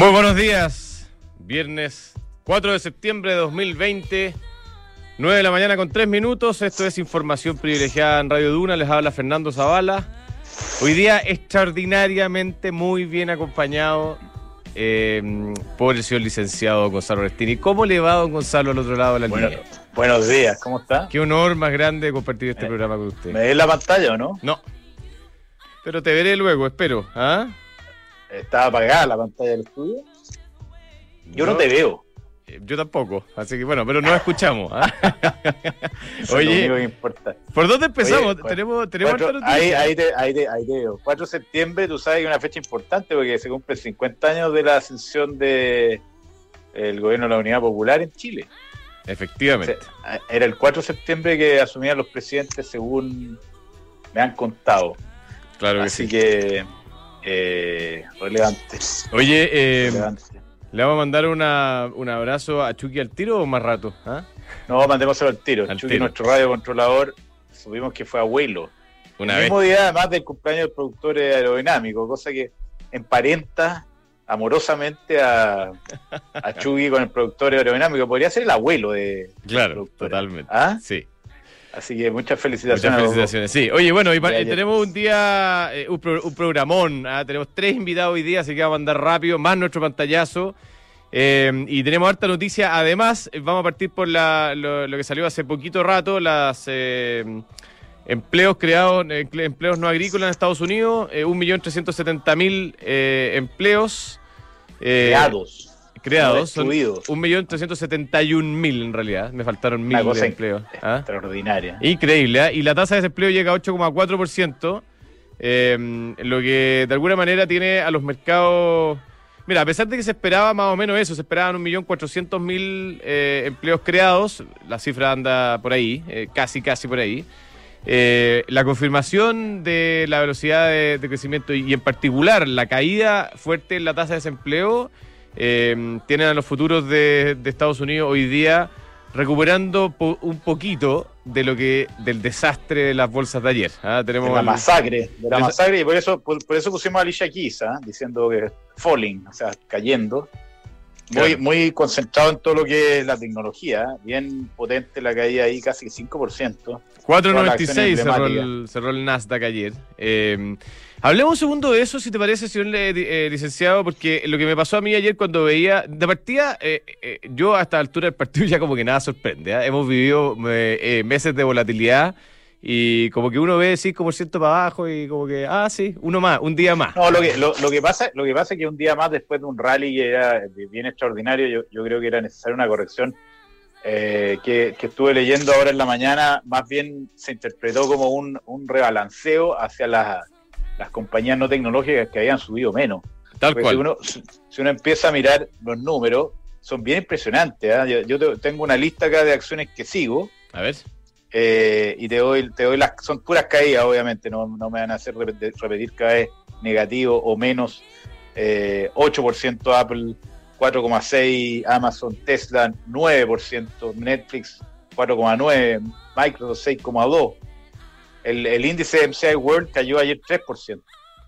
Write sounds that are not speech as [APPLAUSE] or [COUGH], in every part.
Muy buenos días. Viernes 4 de septiembre de 2020, 9 de la mañana con 3 minutos. Esto es información privilegiada en Radio Duna. Les habla Fernando Zavala. Hoy día extraordinariamente muy bien acompañado eh, por el señor licenciado Gonzalo Restini. ¿Cómo le va, don Gonzalo, al otro lado de la Bueno, línea? buenos días, ¿cómo está? Qué honor más grande compartir este Eh, programa con usted. ¿Me ves la pantalla o no? No. Pero te veré luego, espero. ¿Ah? ¿Está apagada la pantalla del estudio? Yo no, te veo. eh, Yo tampoco, así que bueno, pero nos escuchamos. ¿ah? [LAUGHS] Eso es lo Oye, único que importa. ¿por dónde empezamos? Oye, tenemos tenemos Cuatro- ahí, ahí, te, ahí, te, ahí te veo. 4 de septiembre, tú sabes que es una fecha importante porque se cumple 50 años de la ascensión de el gobierno de la Unidad Popular en Chile. Efectivamente. O sea, Era el 4 de septiembre que asumían los presidentes según me han contado. claro que Así sí. que eh, relevante. Oye, eh, relevante. ¿le vamos a mandar una, un abrazo a Chucky al tiro o más rato? ¿Ah? No, mandémoselo al tiro. Al Chucky, tiro. nuestro radio controlador, supimos que fue abuelo. Una el vez. mismo día, además del cumpleaños del productor aerodinámico, cosa que emparenta amorosamente a, a [LAUGHS] Chucky con el productor aerodinámico. Podría ser el abuelo de. Claro, totalmente. ¿Ah? Sí, Así que muchas muchas felicitaciones. dos. felicitaciones. Sí, oye, bueno, y tenemos un día, eh, un, pro- un programón. ¿ah? Tenemos tres invitados hoy día, así que vamos a andar rápido, más nuestro pantallazo. Eh, y tenemos harta noticia. Además, eh, vamos a partir por la, lo, lo que salió hace poquito rato, las eh, empleos creados, emple- empleos no agrícolas en Estados Unidos, eh, 1.370.000 eh, empleos. Creados. Creados, no son destruidos. 1.371.000 en realidad, me faltaron mil de empleos. ¿ah? Extraordinaria. Increíble, ¿ah? y la tasa de desempleo llega a 8,4%, eh, lo que de alguna manera tiene a los mercados... Mira, a pesar de que se esperaba más o menos eso, se esperaban 1.400.000 eh, empleos creados, la cifra anda por ahí, eh, casi, casi por ahí. Eh, la confirmación de la velocidad de, de crecimiento y en particular la caída fuerte en la tasa de desempleo eh, tienen a los futuros de, de Estados Unidos hoy día recuperando po- un poquito de lo que del desastre de las bolsas de ayer. ¿ah? Tenemos De la masacre, de la masacre, y por eso, por, por eso pusimos a Alicia Keys, ¿ah? diciendo que falling, o sea, cayendo. Muy, Claro. muy concentrado en todo lo que es la tecnología, bien potente la caída ahí, casi 5%. 4.96 cerró el, cerró el Nasdaq ayer. Eh, hablemos un segundo de eso, si te parece, señor eh, eh, licenciado, porque lo que me pasó a mí ayer cuando veía, de partida, eh, eh, yo a esta altura del partido [LAUGHS] ya como que nada sorprende. ¿ah? Hemos vivido eh, eh, meses de volatilidad y como que uno ve 5% para abajo y como que, ah, sí, uno más, un día más. No, lo que, lo, lo que pasa, lo que pasa es que un día más después de un rally que era bien extraordinario, yo, yo creo que era necesaria una corrección eh, que, que estuve leyendo ahora en la mañana, más bien se interpretó como un, un rebalanceo hacia las, las compañías no tecnológicas que habían subido menos. Tal Porque cual. Si, uno, si- uno empieza a mirar los números, son bien impresionantes. ¿ah? Yo, yo te- tengo una lista acá de acciones que sigo A ver. Eh, y te doy, te doy las, son puras caídas, obviamente, no, no me van a hacer repetir, repetir cada vez negativo o menos. Eh, 8% Apple, 4,6% Amazon, Tesla, 9%, Netflix, 4,9%, Microsoft, 6,2%. El, el índice MCI World cayó ayer 3%.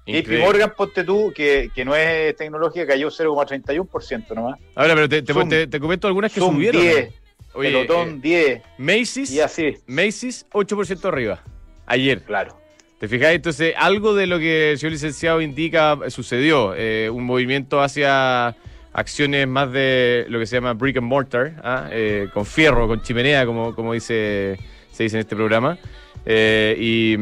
JP Increíble. Morgan, ponte tú, que, que no es tecnológica, cayó 0,31% nomás. Ahora, pero te, te, Zoom. te- te comento algunas que Zoom subieron. 10, Oye, Pelotón eh, 10, Macy's, y así, Macy's 8% arriba. Ayer. claro. ¿Te fijáis? Entonces, algo de lo que el señor licenciado indica eh, sucedió. Eh, un movimiento hacia acciones más de lo que se llama brick and mortar, ¿ah? Eh, con fierro, con chimenea, como, como dice, se dice en este programa. Eh, y,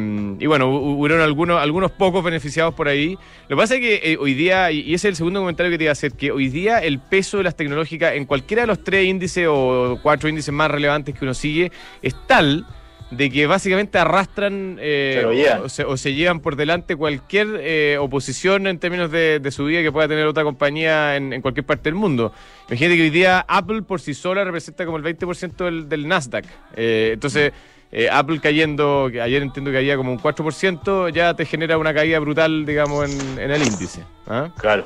y bueno, hu- hubieron algunos, algunos pocos beneficiados por ahí. Lo que pasa es que eh, hoy día, y ese es el segundo comentario que te iba a hacer, que hoy día el peso de las tecnológicas en cualquiera de los tres índices o cuatro índices más relevantes que uno sigue es tal de que básicamente arrastran eh, o, se, o se llevan por delante cualquier oposición en términos de, de subida que pueda tener otra compañía en, en cualquier parte del mundo. Imagínate que hoy día Apple por sí sola representa como el 20% del, del Nasdaq. Entonces, eh, Apple cayendo, que ayer entiendo que caía como un 4%, ya te genera una caída brutal, digamos, en, en el índice. ¿ah? Claro.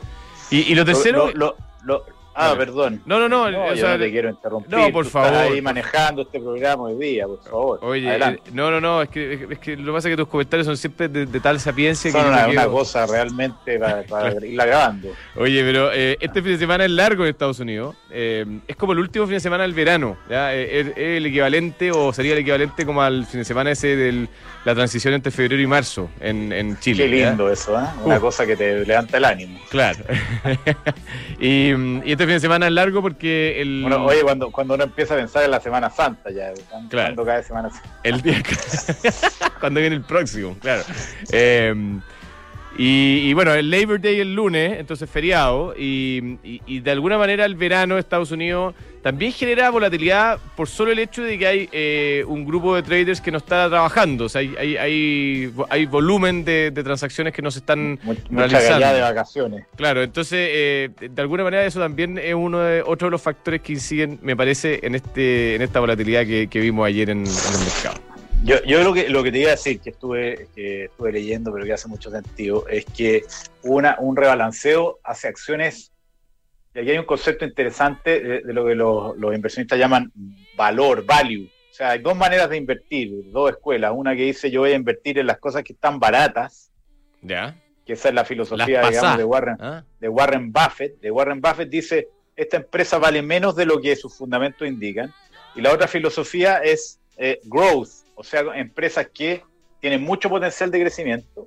Y, y lo tercero, Lo, lo- lo- Ah, perdón. No, no, no. No, o yo sea, no te quiero interrumpir. no, por Tú estás favor. ahí manejando este programa hoy día, por favor. Oye, Adelante. eh, no, no, no, es que, es que lo que pasa es que tus comentarios son siempre de, de tal sapiencia que Son me una, una cosa realmente para, [LAUGHS] para irla grabando. Oye, pero eh, este fin de semana es largo en Estados Unidos. Eh, es como el último fin de semana del verano. ¿ya? Es, es el equivalente, o sería el equivalente como al fin de semana ese de la transición entre febrero y marzo en, en Chile. Qué ¿ya? lindo eso, ¿eh? Una Uh. cosa que te levanta el ánimo. Claro. [LAUGHS] y, y este fin de semana es largo porque el, Bueno, oye, cuando, cuando uno empieza a pensar en la Semana Santa ya, cuando Claro. cuando cae Semana Santa. el día [LAUGHS] cuando viene el próximo, claro. Eh, y, y bueno, el Labor Day el lunes, entonces feriado, y, y- y de alguna manera el verano Estados Unidos también genera volatilidad por solo el hecho de que hay eh, un grupo de traders que no está trabajando, o sea, hay, hay, hay, hay volumen de, de transacciones que no se están Much- Mucha realizando. de vacaciones. Claro, entonces eh, de alguna manera eso también es uno de otro de los factores que inciden, me parece, en este en esta volatilidad que, que vimos ayer en, en el mercado. Yo, yo lo que lo que te iba a decir, que estuve, que estuve leyendo, pero que hace mucho sentido, es que hubo una, un rebalanceo hacia acciones, y aquí hay un concepto interesante de, de lo que los, los inversionistas llaman valor, value. O sea, hay dos maneras de invertir, dos escuelas. Una que dice yo voy a invertir en las cosas que están baratas, ¿Ya? que esa es la filosofía, digamos, de Warren, ¿Ah? de Warren Buffett. De Warren Buffett dice, esta empresa vale menos de lo que sus fundamentos indican. Y la otra filosofía es eh, growth, o sea, empresas que tienen mucho potencial de crecimiento.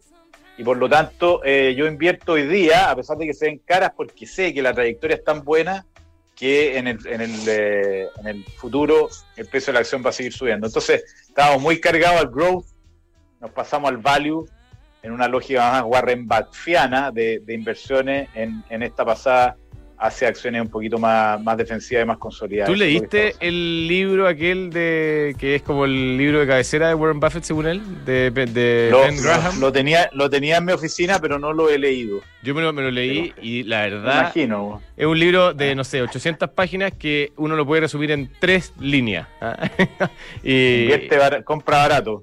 Y por lo tanto, eh, yo invierto hoy día, a pesar de que se ven caras, porque sé que la trayectoria es tan buena que en el, en el, eh, en el futuro el precio de la acción va a seguir subiendo. Entonces, estábamos muy cargados al growth, nos pasamos al value en una lógica más Warren Buffettiana de, inversiones en, en esta pasada hacia acciones un poquito más, más defensivas y más consolidadas. ¿Tú leíste el libro aquel de que es como el libro de cabecera de Warren Buffett, según él, de, de Lo, Ben Graham? lo tenía, lo tenía en mi oficina, pero no lo he leído. Yo me lo, me lo leí Pero- y la Me verdad imagino. es un libro de, no sé, 800 páginas que uno lo puede resumir en tres líneas. ¿ah? [LAUGHS] y, Invierte bar- compra barato.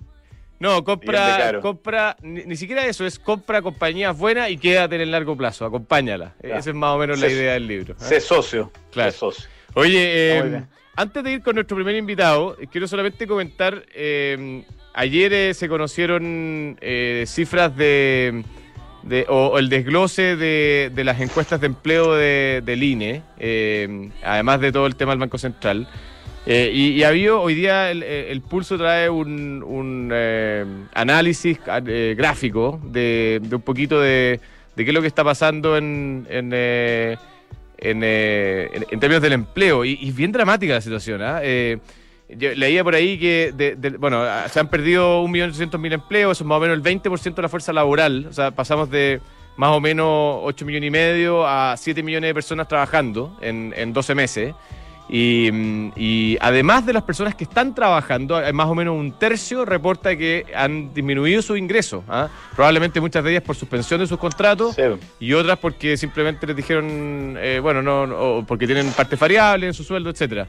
No, compra, compra ni, ni siquiera eso, es compra compañías buenas y quédate en el largo plazo, acompáñalas. Ya. Esa es más o menos la idea del libro. ¿ah? Sé socio. Claro. sé socio. Oye, eh, antes de ir con nuestro primer invitado, eh, quiero solamente comentar, eh, ayer eh, se conocieron eh, cifras de, de- o, o el desglose de, de las encuestas de empleo de, del INE, eh, además de todo el tema del Banco Central. Eh, y, y había hoy día el, eh, Pulso trae un, eh, análisis eh, gráfico de, un poquito de, qué es lo que está pasando en, en, en, términos del empleo. Y, y bien dramática la situación. ¿ah? Yo leía por ahí que de- bueno, ah, se han perdido 1.800.000 empleos, eso es más o menos el 20% de la fuerza laboral. O sea, pasamos de más o menos 8 millones y medio a 7 millones de personas trabajando en, en 12 meses. Y, mm, y además de las personas que están trabajando, más o menos un tercio reporta que han disminuido sus ingresos. ¿ah? Probablemente muchas de ellas por suspensión de sus contratos Sí. y otras porque simplemente les dijeron, eh, bueno, no, porque tienen partes variables en su sueldo, etcétera.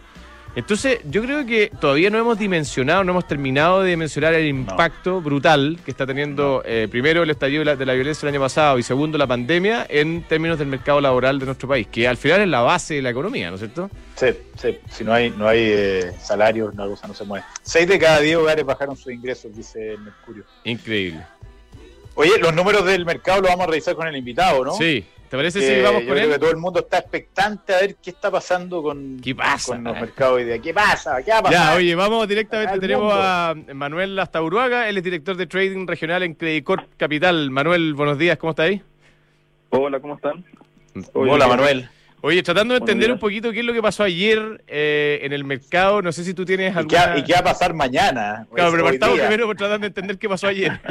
Entonces, yo creo que todavía no hemos dimensionado, no hemos terminado de dimensionar el impacto brutal que está teniendo, eh, primero, el estallido de la, de la violencia el año pasado y segundo, la pandemia en términos del mercado laboral de nuestro país, que al final es la base de la economía, ¿no es cierto? Sí, sí. Si no hay, no hay eh, salarios, la cosa no se mueve. Seis de cada diez hogares bajaron sus ingresos, dice el Mercurio. Increíble. Oye, los números del mercado los vamos a revisar con el invitado, ¿no? Sí, ¿te parece Que si vamos yo con creo él? que todo el mundo está expectante a ver qué está pasando con, ¿Qué pasa? con los mercados hoy día. ¿Qué pasa? ¿Qué ha Ya, pasado? oye, vamos directamente. Tenemos mundo. a Manuel Astauruaga, él es director de trading regional en Credicorp Capital. Manuel, buenos días, ¿cómo está ahí? Hola, ¿cómo están? Oye, Hola. Manuel. Oye, tratando de entender un poquito qué es lo que pasó ayer eh, en el mercado, no sé si tú tienes ¿Y qué, alguna... va- y qué va a pasar mañana? Claro, pero partamos primero por tratar de entender qué pasó ayer. [LAUGHS]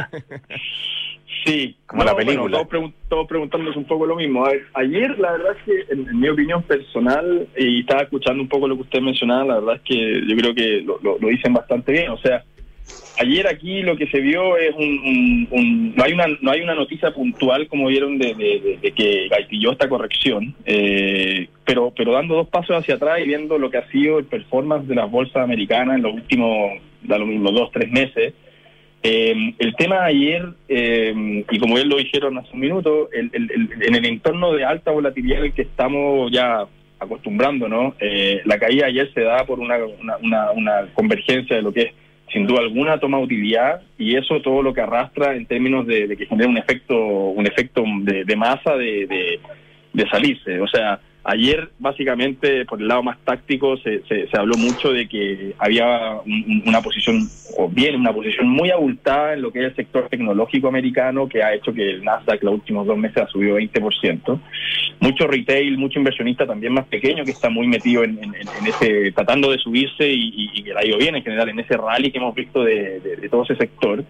Sí, Como la película. Bueno, todos, pregun- todos preguntándonos un poco lo mismo. A ver, ayer, la verdad es que, en, en mi opinión personal, y estaba escuchando un poco lo que usted mencionaba, la verdad es que yo creo que lo, lo- lo dicen bastante bien. O sea, ayer aquí lo que se vio es un, un- un- no hay una no hay una noticia puntual como vieron de, de- de- de que gaitilló esta corrección, eh, pero pero dando dos pasos hacia atrás y viendo lo que ha sido el performance de las bolsas americanas en los últimos, da lo mismo, dos tres meses. Eh, el tema ayer, eh, y como bien lo dijeron hace un minuto, el- el- el- en el entorno de alta volatilidad en que estamos ya acostumbrándonos, eh, la caída ayer se da por una, una, una, convergencia de lo que es sin duda alguna toma utilidad y eso todo lo que arrastra en términos de, que genera un efecto un efecto de, masa de, de, de salirse. O sea, Ayer, básicamente, por el lado más táctico, se, se, habló mucho de que había una posición, o bien una posición muy abultada en lo que es el sector tecnológico americano, que ha hecho que el Nasdaq los últimos dos meses ha subido 20%. Mucho retail, mucho inversionista también más pequeño que está muy metido en, ese, tratando de subirse y, que la ha ido bien en general, en ese rally que hemos visto de, de todo ese sector.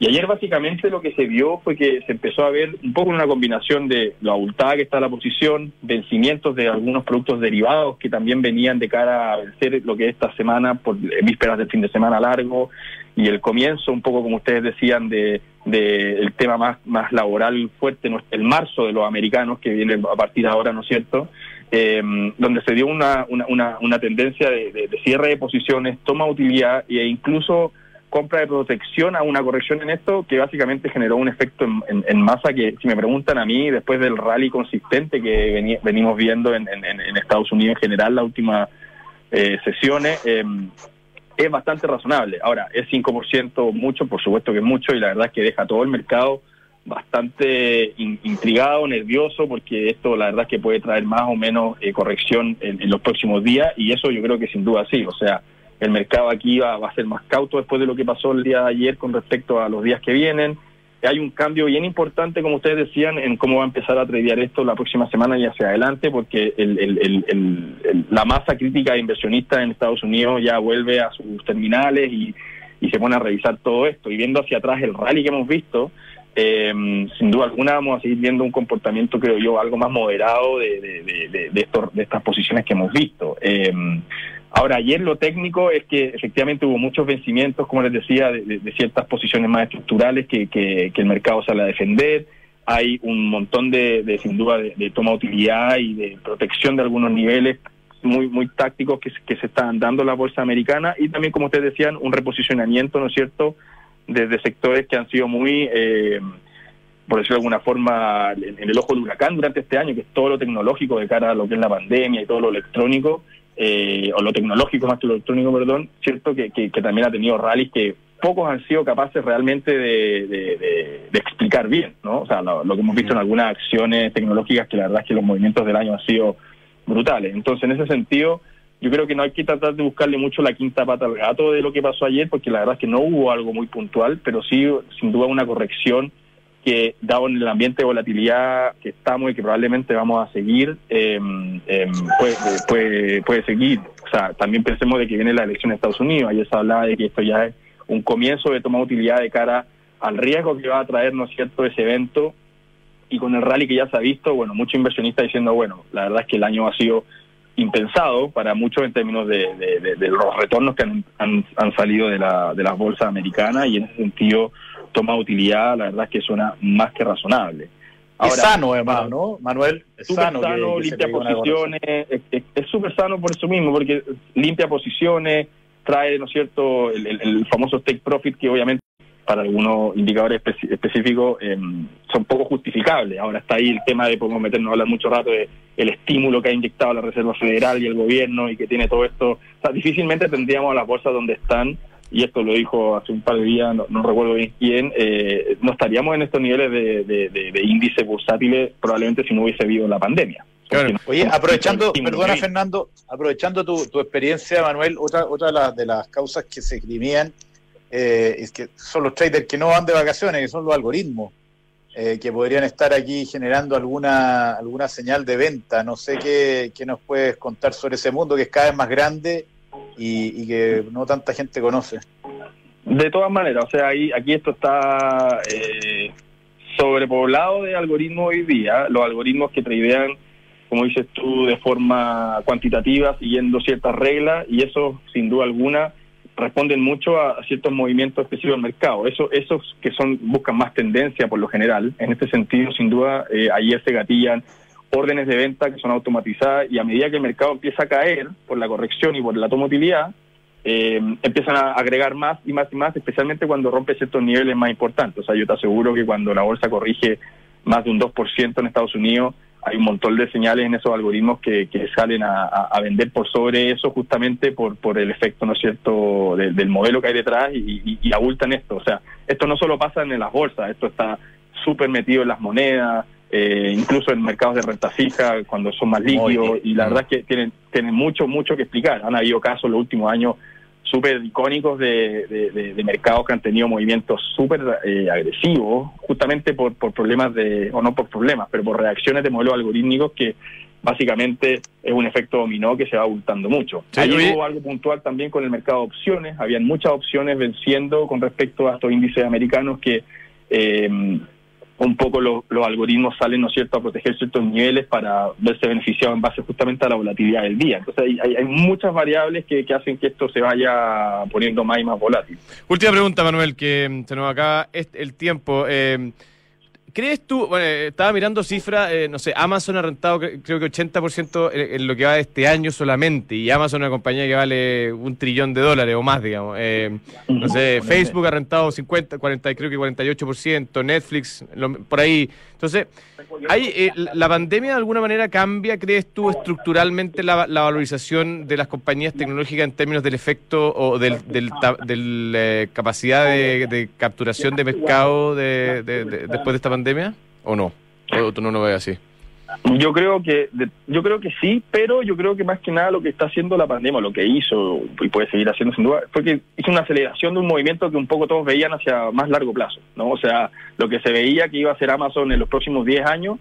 Y ayer básicamente lo que se vio fue que se empezó a ver un poco una combinación de lo abultada que está la posición, vencimientos de algunos productos derivados que también venían de cara a vencer lo que esta semana por vísperas del fin de semana largo y el comienzo un poco como ustedes decían de, el tema más, más laboral fuerte, el marzo de los americanos que viene a partir de ahora, ¿no es cierto? Eh, donde se dio una, una, una, tendencia de, de, cierre de posiciones, toma utilidad e incluso compra de protección a una corrección en esto que básicamente generó un efecto en, masa que, si me preguntan a mí, después del rally consistente que venimos viendo en, Estados Unidos en general, las últimas eh, sesiones, em, es bastante razonable. Ahora, es 5% mucho, por supuesto que es mucho, y la verdad es que deja todo el mercado bastante intrigado, nervioso, porque esto la verdad es que puede traer más o menos eh, corrección en, en los próximos días, y eso yo creo que sin duda sí. O sea, el mercado aquí va, a ser más cauto después de lo que pasó el día de ayer con respecto a los días que vienen. Hay un cambio bien importante, como ustedes decían, en cómo va a empezar a tradear esto la próxima semana y hacia adelante, porque la masa crítica de inversionistas en Estados Unidos ya vuelve a sus terminales y, se pone a revisar todo esto. Y viendo hacia atrás el rally que hemos visto, eh, sin duda alguna vamos a seguir viendo un comportamiento, creo yo, algo más moderado de, de, de, estas posiciones que hemos visto. Eh, Ahora, ayer lo técnico es que efectivamente hubo muchos vencimientos, como les decía, de, ciertas posiciones más estructurales que, que, el mercado sale a defender. Hay un montón de, sin duda, de, toma de utilidad y de protección de algunos niveles muy muy tácticos que, que se están dando la bolsa americana y también, como ustedes decían, un reposicionamiento, ¿no es cierto?, desde sectores que han sido muy... Eh, por decirlo de alguna forma, en, el ojo del huracán durante este año, que es todo lo tecnológico de cara a lo que es la pandemia y todo lo electrónico, eh, o lo tecnológico más que lo electrónico, perdón, cierto que, que, también ha tenido rallies que pocos han sido capaces realmente de, de, explicar bien, ¿no? O sea, lo, que hemos visto en algunas acciones tecnológicas que la verdad es que los movimientos del año han sido brutales. Entonces, en ese sentido, yo creo que no hay que tratar de buscarle mucho la quinta pata al gato de lo que pasó ayer, porque la verdad es que no hubo algo muy puntual, pero sí, sin duda, una corrección que dado en el ambiente de volatilidad que estamos y que probablemente vamos a seguir, em, em, puede, puede, puede seguir. O sea, también pensemos de que viene la elección de Estados Unidos. Ayer se hablaba de que esto ya es un comienzo de tomar utilidad de cara al riesgo que va a traer, ¿no es cierto?, ese evento. Y con el rally que ya se ha visto, bueno, muchos inversionistas diciendo, bueno, la verdad es que el año ha sido impensado para muchos en términos de, de, los retornos que han, han, han, salido de, la, de las bolsas americanas y en ese sentido toma utilidad, la verdad es que suena más que razonable. es sano, además, ¿no? Manuel, es sano, limpia posiciones, es súper sano por eso mismo, porque limpia posiciones, trae, ¿no es cierto?, el, famoso take profit que obviamente para algunos indicadores específicos em, son poco justificables. Ahora está ahí el tema de, podemos meternos a hablar mucho rato de el estímulo que ha inyectado la Reserva Federal y el gobierno y que tiene todo esto. O sea, difícilmente tendríamos a las bolsas donde están y esto lo dijo hace un par de días, no, recuerdo bien quién, eh, no estaríamos en estos niveles de, de, índice bursátiles probablemente si no hubiese habido la pandemia. Oye, aprovechando, perdona Fernando, aprovechando tu, tu, experiencia, Manuel, otra, otra de, las, de las causas que se escribían eh, es que son los traders que no van de vacaciones, que son los algoritmos, eh, que podrían estar aquí generando alguna, alguna señal de venta. No sé qué, qué nos puedes contar sobre ese mundo que es cada vez más grande y, que no tanta gente conoce. De todas maneras, o sea, ahí, aquí esto está eh, sobrepoblado de algoritmos hoy día, los algoritmos que tradean, como dices tú, de forma cuantitativa, siguiendo ciertas reglas, y eso, sin duda alguna, responden mucho a, ciertos movimientos específicos del mercado. Eso, esos que son buscan más tendencia por lo general. En este sentido, sin duda, eh, ayer se gatillan órdenes de venta que son automatizadas y a medida que el mercado empieza a caer por la corrección y por la tomotilidad, eh, empiezan a agregar más y más y más, especialmente cuando rompe ciertos niveles más importantes. O sea, yo te aseguro que cuando la bolsa corrige más de un 2% en Estados Unidos, hay un montón de señales en esos algoritmos que, que salen a, a, vender por sobre eso justamente por, por el efecto, ¿no es cierto?, del modelo que hay detrás y, y, abultan esto. O sea, esto no solo pasa en las bolsas, esto está súper metido en las monedas, eh, incluso en mercados de renta fija, cuando son más líquidos, y la verdad es que tienen, tienen mucho, mucho que explicar. Han habido casos en los últimos años súper icónicos de, de, mercados que han tenido movimientos súper eh, agresivos, justamente por, por problemas de, o no por problemas, pero por reacciones de modelos algorítmicos que básicamente es un efecto dominó que se va abultando mucho. Ahí hubo algo puntual también con el mercado de opciones, habían muchas opciones venciendo con respecto a estos índices americanos que eh, un poco los, algoritmos salen, ¿no es cierto?, a proteger ciertos niveles para verse beneficiado en base justamente a la volatilidad del día. Entonces hay, hay, muchas variables que, que, hacen que esto se vaya poniendo más y más volátil. Última pregunta, Manuel, que se nos acaba el tiempo. Eh, ¿Crees tú, bueno, eh, estaba mirando cifras, eh, no sé, Amazon ha rentado creo que 80% en, lo que va de este año solamente, y Amazon es una compañía que vale un trillón de dólares o más, digamos. Eh, no sé, Facebook ha rentado 50, 40, creo que 48%, Netflix, por ahí. Entonces, ¿hay, eh, ¿la pandemia de alguna manera cambia, crees tú, estructuralmente la, valorización de las compañías tecnológicas en términos del efecto o del, del, del, capacidad de, capturación de mercado de, después de esta pandemia? ¿O no? ¿O tú no lo ves así? Yo creo que yo creo que sí, pero yo creo que más que nada lo que está haciendo la pandemia, lo que hizo y puede seguir haciendo sin duda, fue que hizo una aceleración de un movimiento que un poco todos veían hacia más largo plazo, ¿no? O sea, lo que se veía que iba a ser Amazon en los próximos 10 años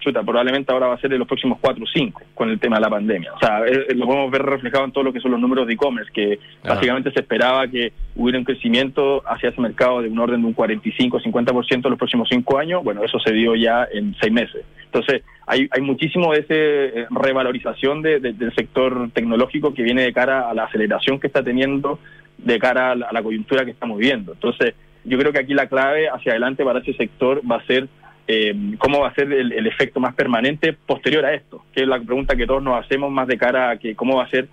chuta, probablemente ahora va a ser en los próximos 4 o 5 con el tema de la pandemia. O sea, eh, eh, lo podemos ver reflejado en todo lo que son los números de e-commerce, que básicamente se esperaba que hubiera un crecimiento hacia ese mercado de un orden de un 45-50% en los próximos 5 años. Bueno, eso se dio ya en 6 meses. Entonces, hay, hay muchísimo de esa eh, revalorización del sector tecnológico que viene de cara a la aceleración que está teniendo de cara a la, a la coyuntura que estamos viviendo. Entonces, yo creo que aquí la clave hacia adelante para ese sector va a ser eh, cómo va a ser el, efecto más permanente posterior a esto, que es la pregunta que todos nos hacemos más de cara a que cómo va a ser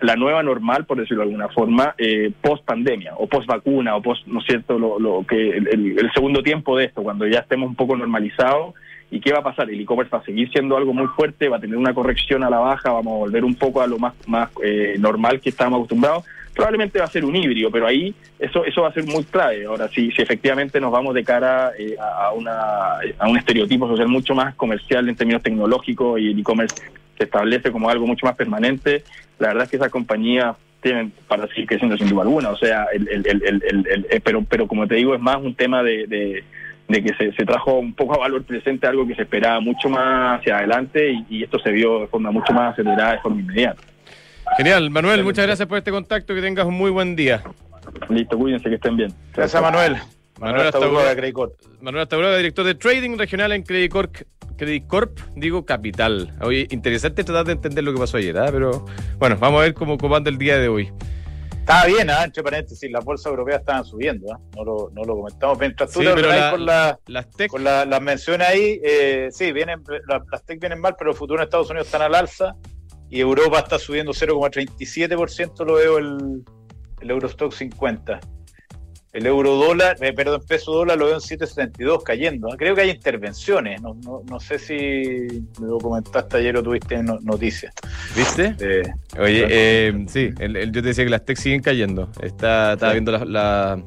la nueva normal, por decirlo de alguna forma, eh, post pandemia o post vacuna o post, ¿no cierto?, lo, que el, segundo tiempo de esto, cuando ya estemos un poco normalizados. ¿Y qué va a pasar? El e-commerce va a seguir siendo algo muy fuerte, va a tener una corrección a la baja, vamos a volver un poco a lo más, más eh, normal que estábamos acostumbrados probablemente va a ser un híbrido, pero ahí eso eso va a ser muy clave. Ahora, si, si efectivamente nos vamos de cara eh, a, una, a un estereotipo social mucho más comercial en términos tecnológicos y el e-commerce se establece como algo mucho más permanente, la verdad es que esas compañías tienen para seguir creciendo sin duda alguna. O sea, el, el, el, eh, pero, pero como te digo, es más un tema de, de, que se, se, trajo un poco a valor presente algo que se esperaba mucho más hacia adelante y, y esto se vio de forma mucho más acelerada, de forma inmediata. Genial, Manuel, muchas gracias por este contacto, que tengas un muy buen día. Listo, cuídense, que estén bien. Gracias, Manuel. Manuel Astaburoga, Manuel Astaburoga, director de Trading Regional en Credit Corp, Credit Corp, digo Capital. Oye, interesante tratar de entender lo que pasó ayer, ¿ah? pero bueno, vamos a ver cómo comanda el día de hoy. Estaba bien, ¿eh? entre paréntesis, las bolsas europeas estaban subiendo, ¿eh? no, lo, no lo comentamos. Mientras tú sí, pero con, la, las tech... con la, las menciones ahí, eh, sí, vienen, las tech vienen mal, pero el futuro en Estados Unidos están al alza y Europa está subiendo 0,37%, lo veo el, el Eurostock 50. El euro dólar, eh, perdón, peso dólar lo veo en 7,72 cayendo. Creo que hay intervenciones, no, no, no, sé si lo comentaste ayer o tuviste noticias. ¿Viste? Oye, eh, sí, el, yo te decía que las tech siguen cayendo. Está, estaba viendo la, la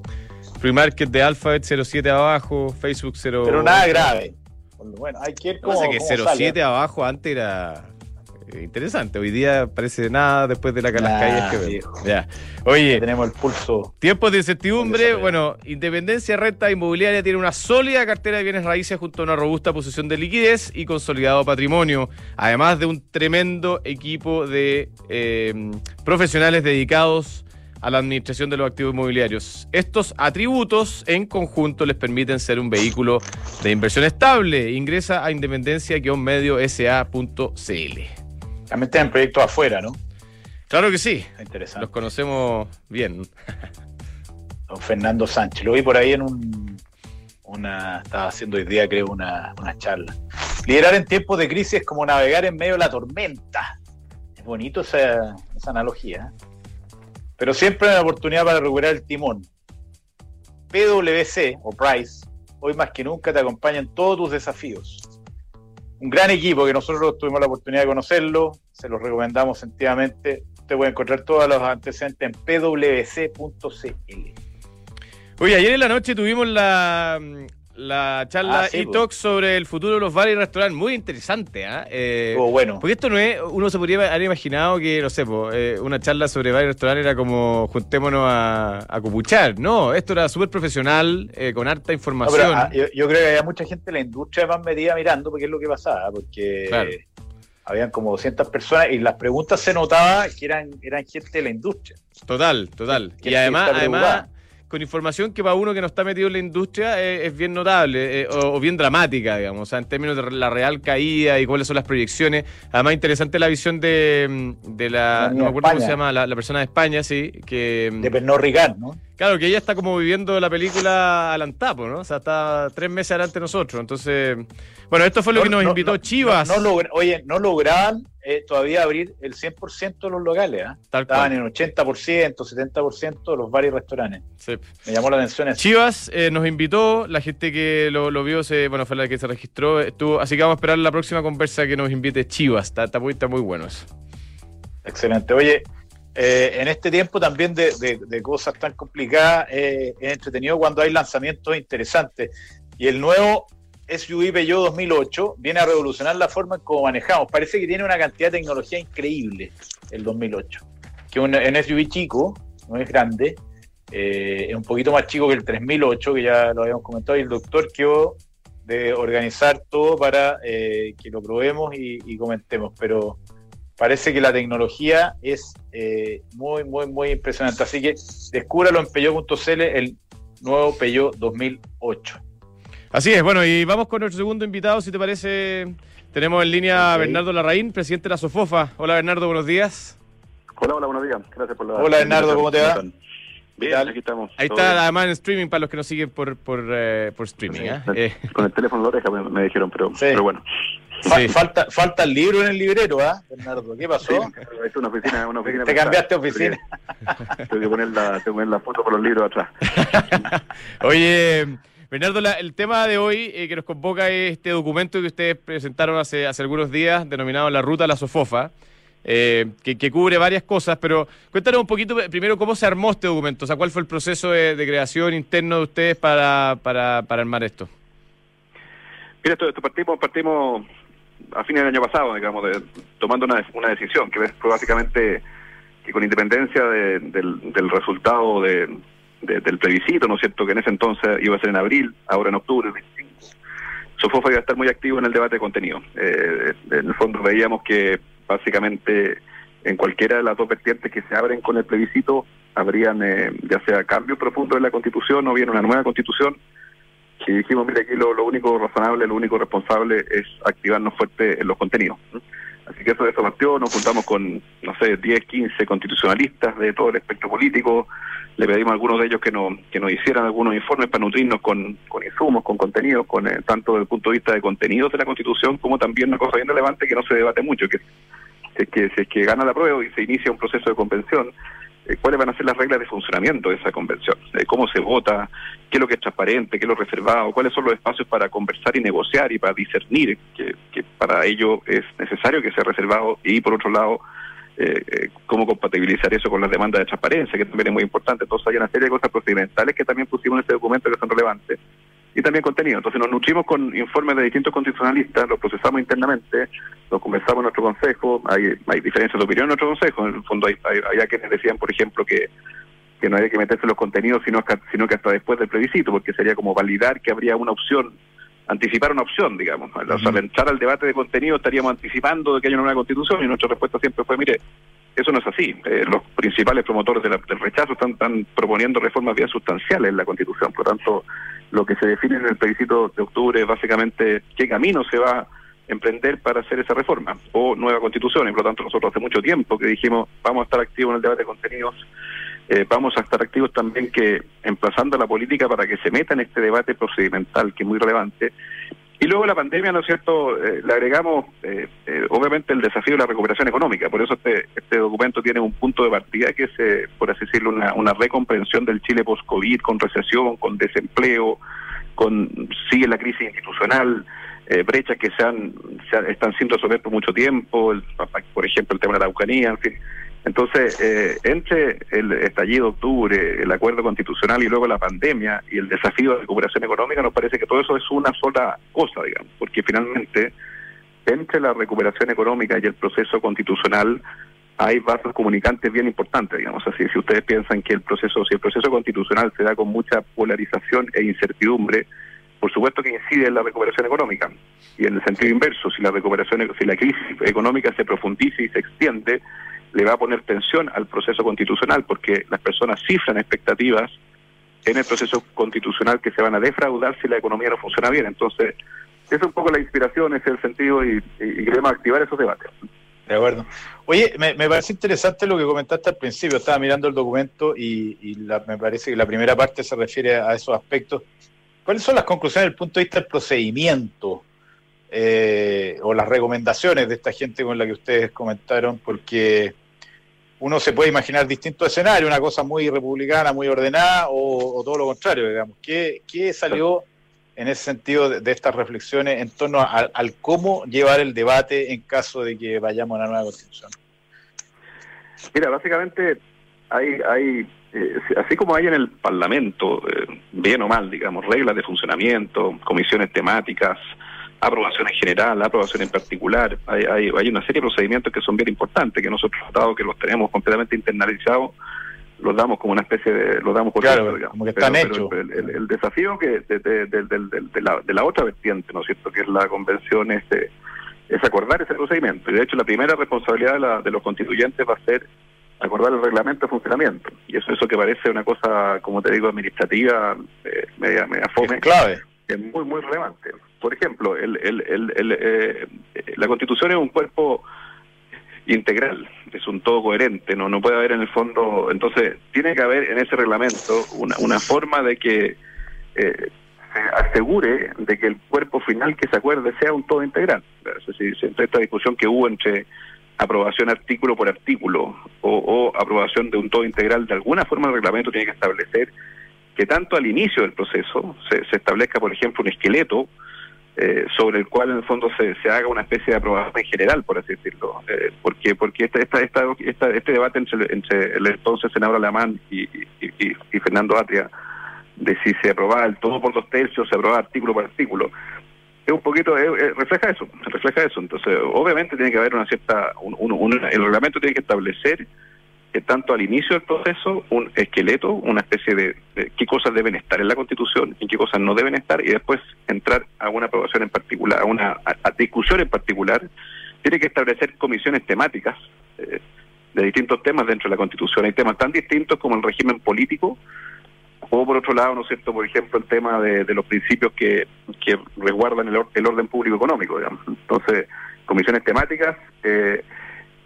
free market de Alphabet 0,7 abajo, Facebook 0. Pero nada grave. Bueno, hay que ir como, que 0,7 abajo antes era eh, interesante. Hoy día parece nada después de la, las calles que veo. Ya. Oye, tenemos el pulso. Tiempos de incertidumbre. Bueno, Independencia Renta Inmobiliaria tiene una sólida cartera de bienes raíces junto a una robusta posición de liquidez y consolidado patrimonio, además de un tremendo equipo de eh, profesionales dedicados a la administración de los activos inmobiliarios. Estos atributos en conjunto les permiten ser un vehículo de inversión estable. Ingresa a independencia-sa.cl. También tienen proyectos afuera, ¿no? Claro que sí. Interesante. Los conocemos bien. Don Fernando Sánchez. Lo vi por ahí en un. Una, estaba haciendo hoy día, creo, una, una charla. Liderar en tiempos de crisis es como navegar en medio de la tormenta. Es bonito esa, esa analogía. ¿eh? Pero siempre hay una oportunidad para recuperar el timón. PwC o Price, hoy más que nunca te acompañan todos tus desafíos un gran equipo que nosotros tuvimos la oportunidad de conocerlo, se los recomendamos sentidamente. Usted puede encontrar todos los antecedentes en pwc.cl. Oye, ayer en la noche tuvimos la, la charla Ah, sí, e-talk sobre el futuro de los bares y restaurantes. Muy interesante, ¿ah? Eh, Estuvo bueno. Porque esto no es, uno se podría haber imaginado que, no sé, eh, una charla sobre bares y restaurantes era como juntémonos a, a copuchar. No, esto era súper profesional, eh, con harta No, información. pero, ah, yo, yo creo que había mucha gente en la industria más medida mirando porque es lo que pasaba, porque Claro. habían como 200 personas y las preguntas se notaba que eran, eran gente de la industria. Total, total. Que- Y además con información que para uno que no está metido en la industria eh, es bien notable eh, o, o bien dramática, digamos, o sea, en términos de la real caída y cuáles son las proyecciones. Además, interesante la visión de, mm, de la, La no me acuerdo cómo se llama, la, la persona de España, sí, que... mm, De Pernod Ricard, ¿no? Claro, que ella está como viviendo la película al antapo, ¿no? O sea, está tres meses adelante de nosotros. Entonces, bueno, esto fue lo que nos No, no, invitó Chivas. no oye, no lograban eh, todavía abrir el 100% de los locales. ¿ah? Tal Estaban en 80%, 70% de los bares y restaurantes. Sí. Me llamó la atención eso. Chivas eh, nos invitó, la gente que lo, lo vio, se, bueno, fue la que se registró, estuvo, así que vamos a esperar la próxima conversa que nos invite Chivas. Está, está muy, está muy bueno eso. Excelente. Oye, eh, en este tiempo también de, de- de cosas tan complicadas, eh, es entretenido cuando hay lanzamientos interesantes. Y el nuevo SUV Peugeot 2008 viene a revolucionar la forma en cómo manejamos. Parece que tiene una cantidad de tecnología increíble el 2008. Que un, un SUV chico, no es grande, eh, es un poquito más chico que el 3008, que ya lo habíamos comentado, y el doctor quedó de organizar todo para eh, que lo probemos y, comentemos. Pero parece que la tecnología es eh, muy, muy, muy impresionante. Así que descúbralo en Peugeot.cl, el nuevo Peugeot 2008. Así es, bueno, y vamos con nuestro segundo invitado, si te parece. Tenemos en línea a. Bernardo Larraín, presidente de la SOFOFA. Hola Bernardo, buenos días. Hola, hola, buenos días. Gracias por la. Hola, Bernardo, ¿cómo te va? Bien, tal? aquí estamos. Ahí está bien. además en streaming para los que nos siguen por, por, eh, por streaming. Sí, ¿ah? con- Eh, Con el teléfono en la oreja me, me dijeron, pero, Sí. pero bueno. Sí. falta, falta el libro en el librero, ¿ah, Bernardo? ¿Qué pasó? Sí, es una oficina, una oficina Te pesada. cambiaste de oficina. Tengo que, tengo que poner la, tengo que poner la foto por los libros atrás. [LAUGHS] Oye, Bernardo, el tema de hoy eh, que nos convoca es este documento que ustedes presentaron hace, hace algunos días, denominado La Ruta a la Sofofa, eh, que, que cubre varias cosas, pero cuéntanos un poquito eh, primero cómo se armó este documento, o sea, cuál fue el proceso de, creación interno de ustedes para, para, para armar esto. Mira, esto, esto partimos, partimos a fines del año pasado, digamos, tomando una, una decisión que fue básicamente que con independencia de- del, del resultado de, de- del plebiscito, ¿no es cierto?, que en ese entonces iba a ser en abril, ahora en octubre, el 25, Sofofa iba a estar muy activo en el debate de contenido. Eh, en el fondo veíamos que básicamente en cualquiera de las dos vertientes que se abren con el plebiscito habrían eh, ya sea cambios profundos en la constitución o bien una nueva constitución y dijimos, mire, aquí lo, lo único razonable, lo único responsable es activarnos fuerte en los contenidos. ¿No? Así que eso, eso partió, nos juntamos con, no sé, 10, 15 constitucionalistas de todo el espectro político, le pedimos a algunos de ellos que, nos que nos hicieran algunos informes para nutrirnos con, con insumos, con contenidos, con eh, tanto desde el punto de vista de contenidos de la Constitución como también una cosa bien relevante que no se debate mucho, que es que, si es que gana la prueba y se inicia un proceso de convención, eh, cuáles van a ser las reglas de funcionamiento de esa convención, cómo se vota, qué es lo que es transparente, qué es lo reservado, cuáles son los espacios para conversar y negociar y para discernir, que, que para ello es necesario que sea reservado y por otro lado, eh, eh, cómo compatibilizar eso con las demandas de transparencia, que también es muy importante. Entonces hay una serie de cosas procedimentales que también pusimos en este documento que son relevantes y también contenido. Entonces nos nutrimos con informes de distintos constitucionalistas, los procesamos internamente, los conversamos en nuestro consejo, hay, hay diferencias de opinión en nuestro consejo, en el fondo hay, hay, hay quienes decían, por ejemplo, que, que no había que meterse en los contenidos, sino sino que hasta después del plebiscito, porque sería como validar que habría una opción, anticipar una opción, digamos. O sea, al entrar al debate de contenido estaríamos anticipando de que haya una nueva constitución y nuestra respuesta siempre fue, mire, eso no es así. Eh, los principales promotores de la- del rechazo están, están proponiendo reformas bien sustanciales en la Constitución. Por lo tanto, lo que se define en el plebiscito de octubre es básicamente qué camino se va a emprender para hacer esa reforma o nueva Constitución. Y por lo tanto, nosotros hace mucho tiempo que dijimos vamos a estar activos en el debate de contenidos, eh, vamos a estar activos también que emplazando a la política para que se meta en este debate procedimental que es muy relevante. Y luego la pandemia, ¿no es cierto?, eh, le agregamos eh, eh, obviamente el desafío de la recuperación económica. Por eso este, este documento tiene un punto de partida que es, eh, por así decirlo, una, una recomprensión del Chile post-COVID, con recesión, con desempleo, con sigue la crisis institucional, brechas que se, han, están sin resolver por mucho tiempo, por ejemplo el tema de la Araucanía, en fin. Entonces, eh, entre el estallido de octubre, el acuerdo constitucional y luego la pandemia y el desafío de recuperación económica, nos parece que todo eso es una sola cosa, digamos, porque finalmente entre la recuperación económica y el proceso constitucional hay vasos comunicantes bien importantes, digamos así. Si ustedes piensan que el proceso, si el proceso constitucional se da con mucha polarización e incertidumbre, por supuesto que incide en la recuperación económica. Y en el sentido inverso, si la recuperación, si la crisis económica se profundiza y se extiende, le va a poner tensión al proceso constitucional, porque las personas cifran expectativas en el proceso constitucional que se van a defraudar si la economía no funciona bien. Entonces, esa es un poco la inspiración, ese es el sentido y, queremos activar esos debates. De acuerdo. Oye, me, parece interesante lo que comentaste al principio. Estaba mirando el documento y, me parece que la primera parte se refiere a esos aspectos. ¿Cuáles son las conclusiones desde el punto de vista del procedimiento eh, o las recomendaciones de esta gente con la que ustedes comentaron? Porque uno se puede imaginar distintos escenarios, una cosa muy republicana, muy ordenada, o, todo lo contrario, digamos. ¿Qué, qué salió? en ese sentido de, estas reflexiones en torno al cómo llevar el debate en caso de que vayamos a una nueva constitución? Mira, básicamente hay, hay eh, así como hay en el Parlamento, eh, bien o mal, digamos, reglas de funcionamiento, comisiones temáticas, aprobación en general, aprobación en particular, hay, hay, hay una serie de procedimientos que son bien importantes, que nosotros, dado que los tenemos completamente internalizados, los damos como una especie de, los damos por claro, como que están hechos. el, desafío que de, de, la, de la otra vertiente, ¿no es cierto?, que es la convención, este, es acordar ese procedimiento. Y de hecho la primera responsabilidad de, la, de los constituyentes va a ser acordar el reglamento de funcionamiento. Y eso, eso que parece una cosa, como te digo, administrativa, eh, media, media fome. Es clave. Es muy, muy relevante. Por ejemplo, el, el, el, eh, la constitución es un cuerpo integral, es un todo coherente, no no puede haber en el fondo, entonces tiene que haber en ese reglamento una, una forma de que eh, se asegure de que el cuerpo final que se acuerde sea un todo integral. Es decir, entre esta discusión que hubo entre aprobación artículo por artículo o, o aprobación de un todo integral, de alguna forma el reglamento tiene que establecer que tanto al inicio del proceso se, se establezca, por ejemplo, un esqueleto eh, sobre el cual en el fondo se, se haga una especie de aprobación en general, por así decirlo. Eh, porque porque esta, esta, esta, este debate entre, entre el entonces senador alemán y, y, y, Fernando Atria, de si se aprobaba el todo por dos tercios, se aprobaba artículo por artículo, es un poquito, refleja eso, refleja eso. Entonces, obviamente tiene que haber una cierta, un, el reglamento tiene que establecer tanto al inicio del proceso un esqueleto, una especie de, qué cosas deben estar en la Constitución y qué cosas no deben estar, y después entrar a una aprobación en particular, a una discusión en particular, tiene que establecer comisiones temáticas eh, de distintos temas dentro de la Constitución. Hay temas tan distintos como el régimen político, o por otro lado, ¿no es cierto?, por ejemplo, el tema de, los principios que, que resguardan el, el orden público económico, digamos. Entonces, comisiones temáticas, eh,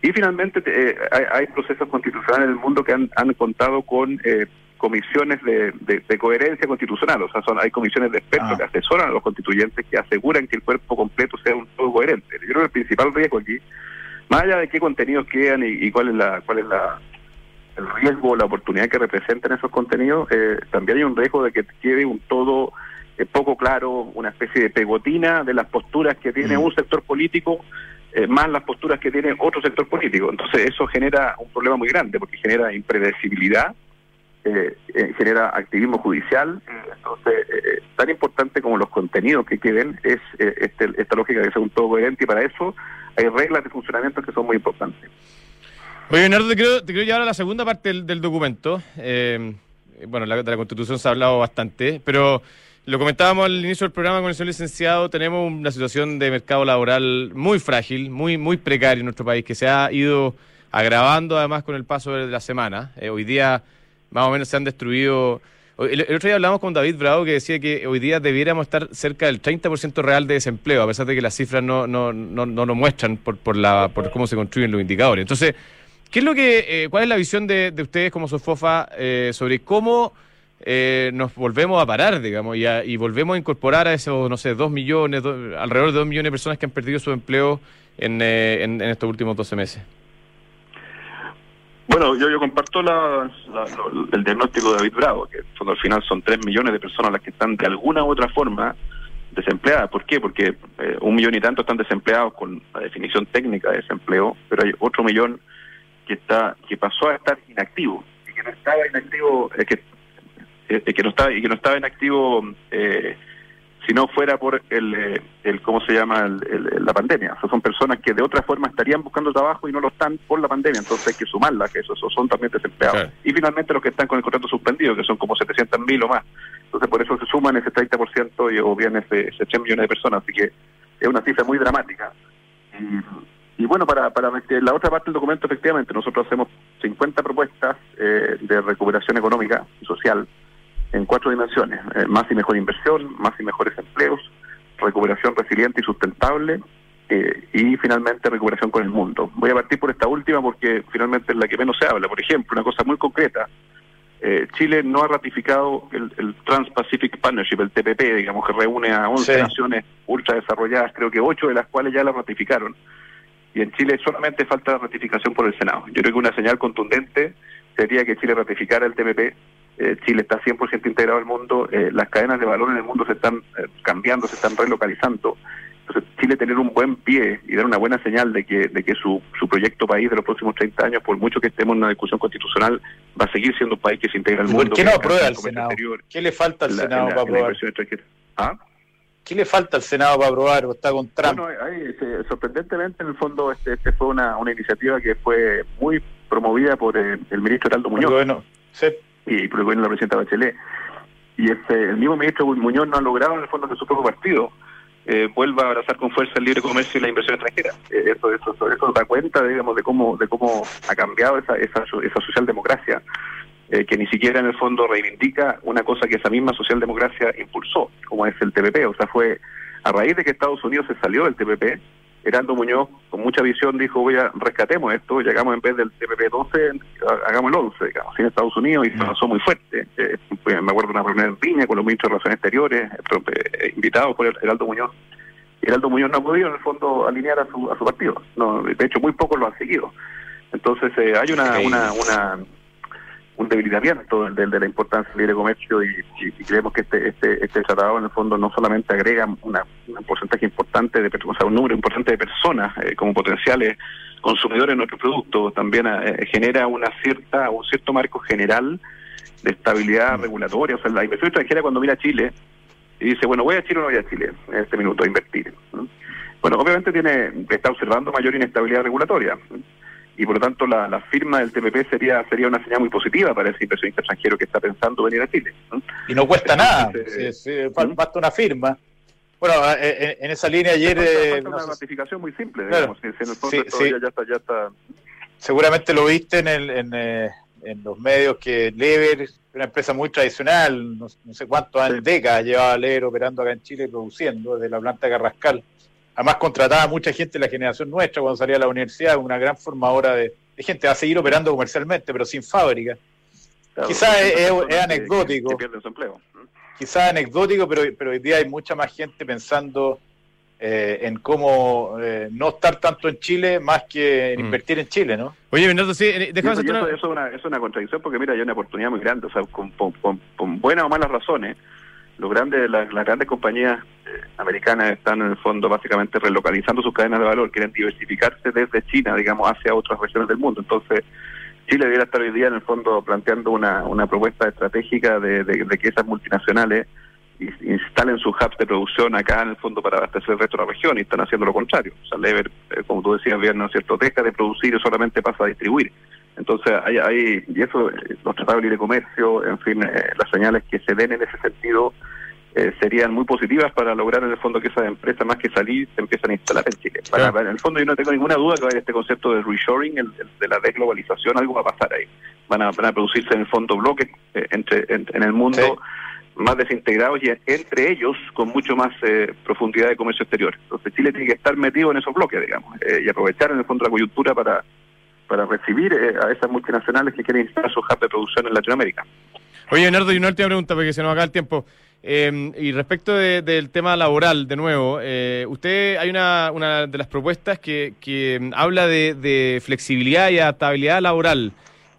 y finalmente eh, hay, procesos constitucionales en el mundo que han, han contado con eh, comisiones de, de, coherencia constitucional, o sea, son hay comisiones de expertos ah. que asesoran a los constituyentes que aseguran que el cuerpo completo sea un todo coherente. Yo creo que el principal riesgo aquí, más allá de qué contenidos quedan y, cuál es la cuál es la el riesgo o la oportunidad que representan esos contenidos, eh, también hay un riesgo de que quede un todo poco claro, una especie de pegotina de las posturas que tiene mm. un sector político eh, más las posturas que tiene otro sector político. Entonces eso genera un problema muy grande porque genera impredecibilidad, eh, eh, genera activismo judicial. Entonces, tan importante como los contenidos que queden es este, esta lógica de ser un todo coherente y para eso hay reglas de funcionamiento que son muy importantes. Oye, Leonardo, te quiero, te quiero llevar a la segunda parte del, documento. bueno, la, de la Constitución se ha hablado bastante, pero lo comentábamos al inicio del programa con el señor licenciado, tenemos una situación de mercado laboral muy frágil, muy, muy precaria en nuestro país, que se ha ido agravando además con el paso de la semana. Eh, hoy día más o menos se han destruido... El, otro día hablamos con David Bravo que decía que hoy día debiéramos estar cerca del 30% real de desempleo, a pesar de que las cifras no, no, no, no lo muestran por, por, la, por cómo se construyen los indicadores. Entonces, ¿qué es lo que, eh, ¿cuál es la visión de, de ustedes como Sofofa eh, sobre cómo eh, nos volvemos a parar, digamos, y, y, volvemos a incorporar a esos, no sé, dos millones, alrededor de dos millones de personas que han perdido su empleo en, eh, en, estos últimos 12 meses. Bueno, yo, yo comparto la, el diagnóstico de David Bravo, que al final son tres millones de personas las que están de alguna u otra forma desempleadas. ¿Por qué? Porque eh, un millón y tanto están desempleados con la definición técnica de desempleo, pero hay otro millón que está que pasó a estar inactivo y que no estaba inactivo, eh, que, que no estaba y que no estaba inactivo eh, si no fuera por el, eh, el ¿cómo se llama? El, el- la pandemia. O sea, son personas que de otra forma estarían buscando trabajo y no lo están por la pandemia, entonces hay que sumarlas, que esos, esos son también desempleados. Claro. Y finalmente los que están con el contrato suspendido, que son como 700 mil o más. Entonces por eso se suman ese 30% y, o bien ese, ese 3 millones de personas, así que es una cifra muy dramática. Y, y bueno, para, para que la otra parte del documento, efectivamente, nosotros hacemos 50 propuestas eh, de recuperación económica y social en cuatro dimensiones. Eh, más y mejor inversión, más y mejores empleos, recuperación resiliente y sustentable eh, y finalmente recuperación con el mundo. Voy a partir por esta última porque finalmente es la que menos se habla. Por ejemplo, una cosa muy concreta. eh, Chile no ha ratificado el, el Trans-Pacific Partnership, el TPP, digamos, que reúne a 11 Sí. naciones ultra desarrolladas, creo que 8 de las cuales ya la ratificaron. Y en Chile solamente falta la ratificación por el Senado. Yo creo que una señal contundente sería que Chile ratificara el TPP. Eh, Chile está 100% integrado al mundo, eh, las cadenas de valor en el mundo se están eh, cambiando, se están relocalizando. Entonces, Chile tener un buen pie y dar una buena señal de que, de que su, su proyecto país de los próximos 30 años, por mucho que estemos en una discusión constitucional, va a seguir siendo un país que se integra al ¿Y por mundo. qué no aprueba el Senado? exterior, ¿Qué le falta al la- Senado la- para aprobar? ¿Ah? ¿Qué le falta al Senado para aprobar o está con Trump? Bueno, ahí, se- sorprendentemente, en el fondo, este, este fue una, una iniciativa que fue muy promovida por eh, el ministro Heraldo Muñoz Bueno, sí. Y de la presidenta Bachelet. Y este, el mismo ministro Muñoz no ha logrado, en el fondo, que su propio partido eh, vuelva a abrazar con fuerza el libre comercio y la inversión extranjera. Eh, eso, eso, eso da cuenta, digamos, de cómo, de cómo ha cambiado esa, esa, esa socialdemocracia, eh, que ni siquiera en el fondo reivindica una cosa que esa misma socialdemocracia impulsó, como es el TPP. O sea, fue a raíz de que Estados Unidos se salió del TPP, Heraldo Muñoz, con mucha visión, dijo, voy a rescatemos esto, llegamos en vez del TPP 12, hagamos el 11, digamos, en Estados Unidos, y se lanzó muy fuerte. Eh, pues, me acuerdo de una reunión en Viña con los ministros de Relaciones Exteriores, eh, invitados por Heraldo Muñoz. Heraldo Muñoz no ha podido, en el fondo, alinear a su, a su partido. No, de hecho, muy pocos lo han seguido. Entonces, eh, hay una, una, una un debilitamiento del, de la importancia del libre comercio y, y- y creemos que este, este este tratado en el fondo no solamente agrega una, un porcentaje importante de o sea, un número importante de personas eh, como potenciales consumidores de nuestros productos, también eh, genera una cierta un cierto marco general de estabilidad regulatoria, o sea, la inversión extranjera cuando mira a Chile y dice, bueno, voy a Chile o no voy a Chile en este minuto a invertir. ¿no? Bueno, obviamente tiene está observando mayor inestabilidad regulatoria. Y por lo tanto la, la firma del TPP sería sería una señal muy positiva para ese inversionista extranjero que está pensando venir a Chile. ¿no? Y no cuesta nada. Entonces, Sí, sí, fal- ¿Mm? basta una firma. Bueno, eh, en, en esa línea ayer... Falta- eh, una ratificación muy simple, Claro. digamos, en el fondo Sí, ya, está, ya está seguramente lo viste en, el, en, eh, en los medios que Lever, una empresa muy tradicional, no, no sé cuántos años, décadas llevaba Lever operando acá en Chile, produciendo desde la planta Carrascal. Además contrataba a mucha gente de la generación nuestra cuando salía a la universidad, una gran formadora de, de gente. Va a seguir operando comercialmente, pero sin fábrica. claro, Quizá es- anecdótico. Que. ¿no? Quizás anecdótico, pero, pero hoy día hay mucha más gente pensando eh, en cómo eh, no estar tanto en Chile más que en Mm. invertir en Chile, ¿no? Oye, Bernardo, sí, eh, déjame eso, eso- una... eso es una, es una contradicción porque mira, hay una oportunidad muy grande, o sea, con, con- con- con buenas o malas razones, los grandes, las, grandes compañías eh, americanas están en el fondo básicamente relocalizando sus cadenas de valor, quieren diversificarse desde China, digamos, hacia otras regiones del mundo. Entonces, Chile debería estar hoy día en el fondo planteando una, una propuesta estratégica de, de- que esas multinacionales instalen sus hubs de producción acá en el fondo para abastecer el resto de la región y están haciendo lo contrario. O sea, Lever, eh, como tú decías bien, ¿no es cierto?, deja de producir y solamente pasa a distribuir. Entonces, hay, hay y eso, eh, los tratados de libre comercio, en fin, eh, las señales que se den en ese sentido eh, serían muy positivas para lograr en el fondo que esas empresas, más que salir, se empiezan a instalar en Chile. Para- Claro. para- en el fondo yo no tengo ninguna duda que va a haber este concepto de reshoring, el, el de la desglobalización, algo va a pasar ahí. Van a, van a producirse en el fondo bloques eh, entre en, en el mundo Sí. más desintegrados y entre ellos con mucho más eh, profundidad de comercio exterior. Entonces Chile tiene que estar metido en esos bloques, digamos, eh, y aprovechar en el fondo la coyuntura para para recibir eh, a esas multinacionales que quieren instalar sus hubs de producción en Latinoamérica. Oye, Bernardo, y una última pregunta porque se nos acaba el tiempo. Eh, y respecto de- del tema laboral, de nuevo, eh, usted hay una, una de las propuestas que, que habla de flexibilidad y adaptabilidad laboral.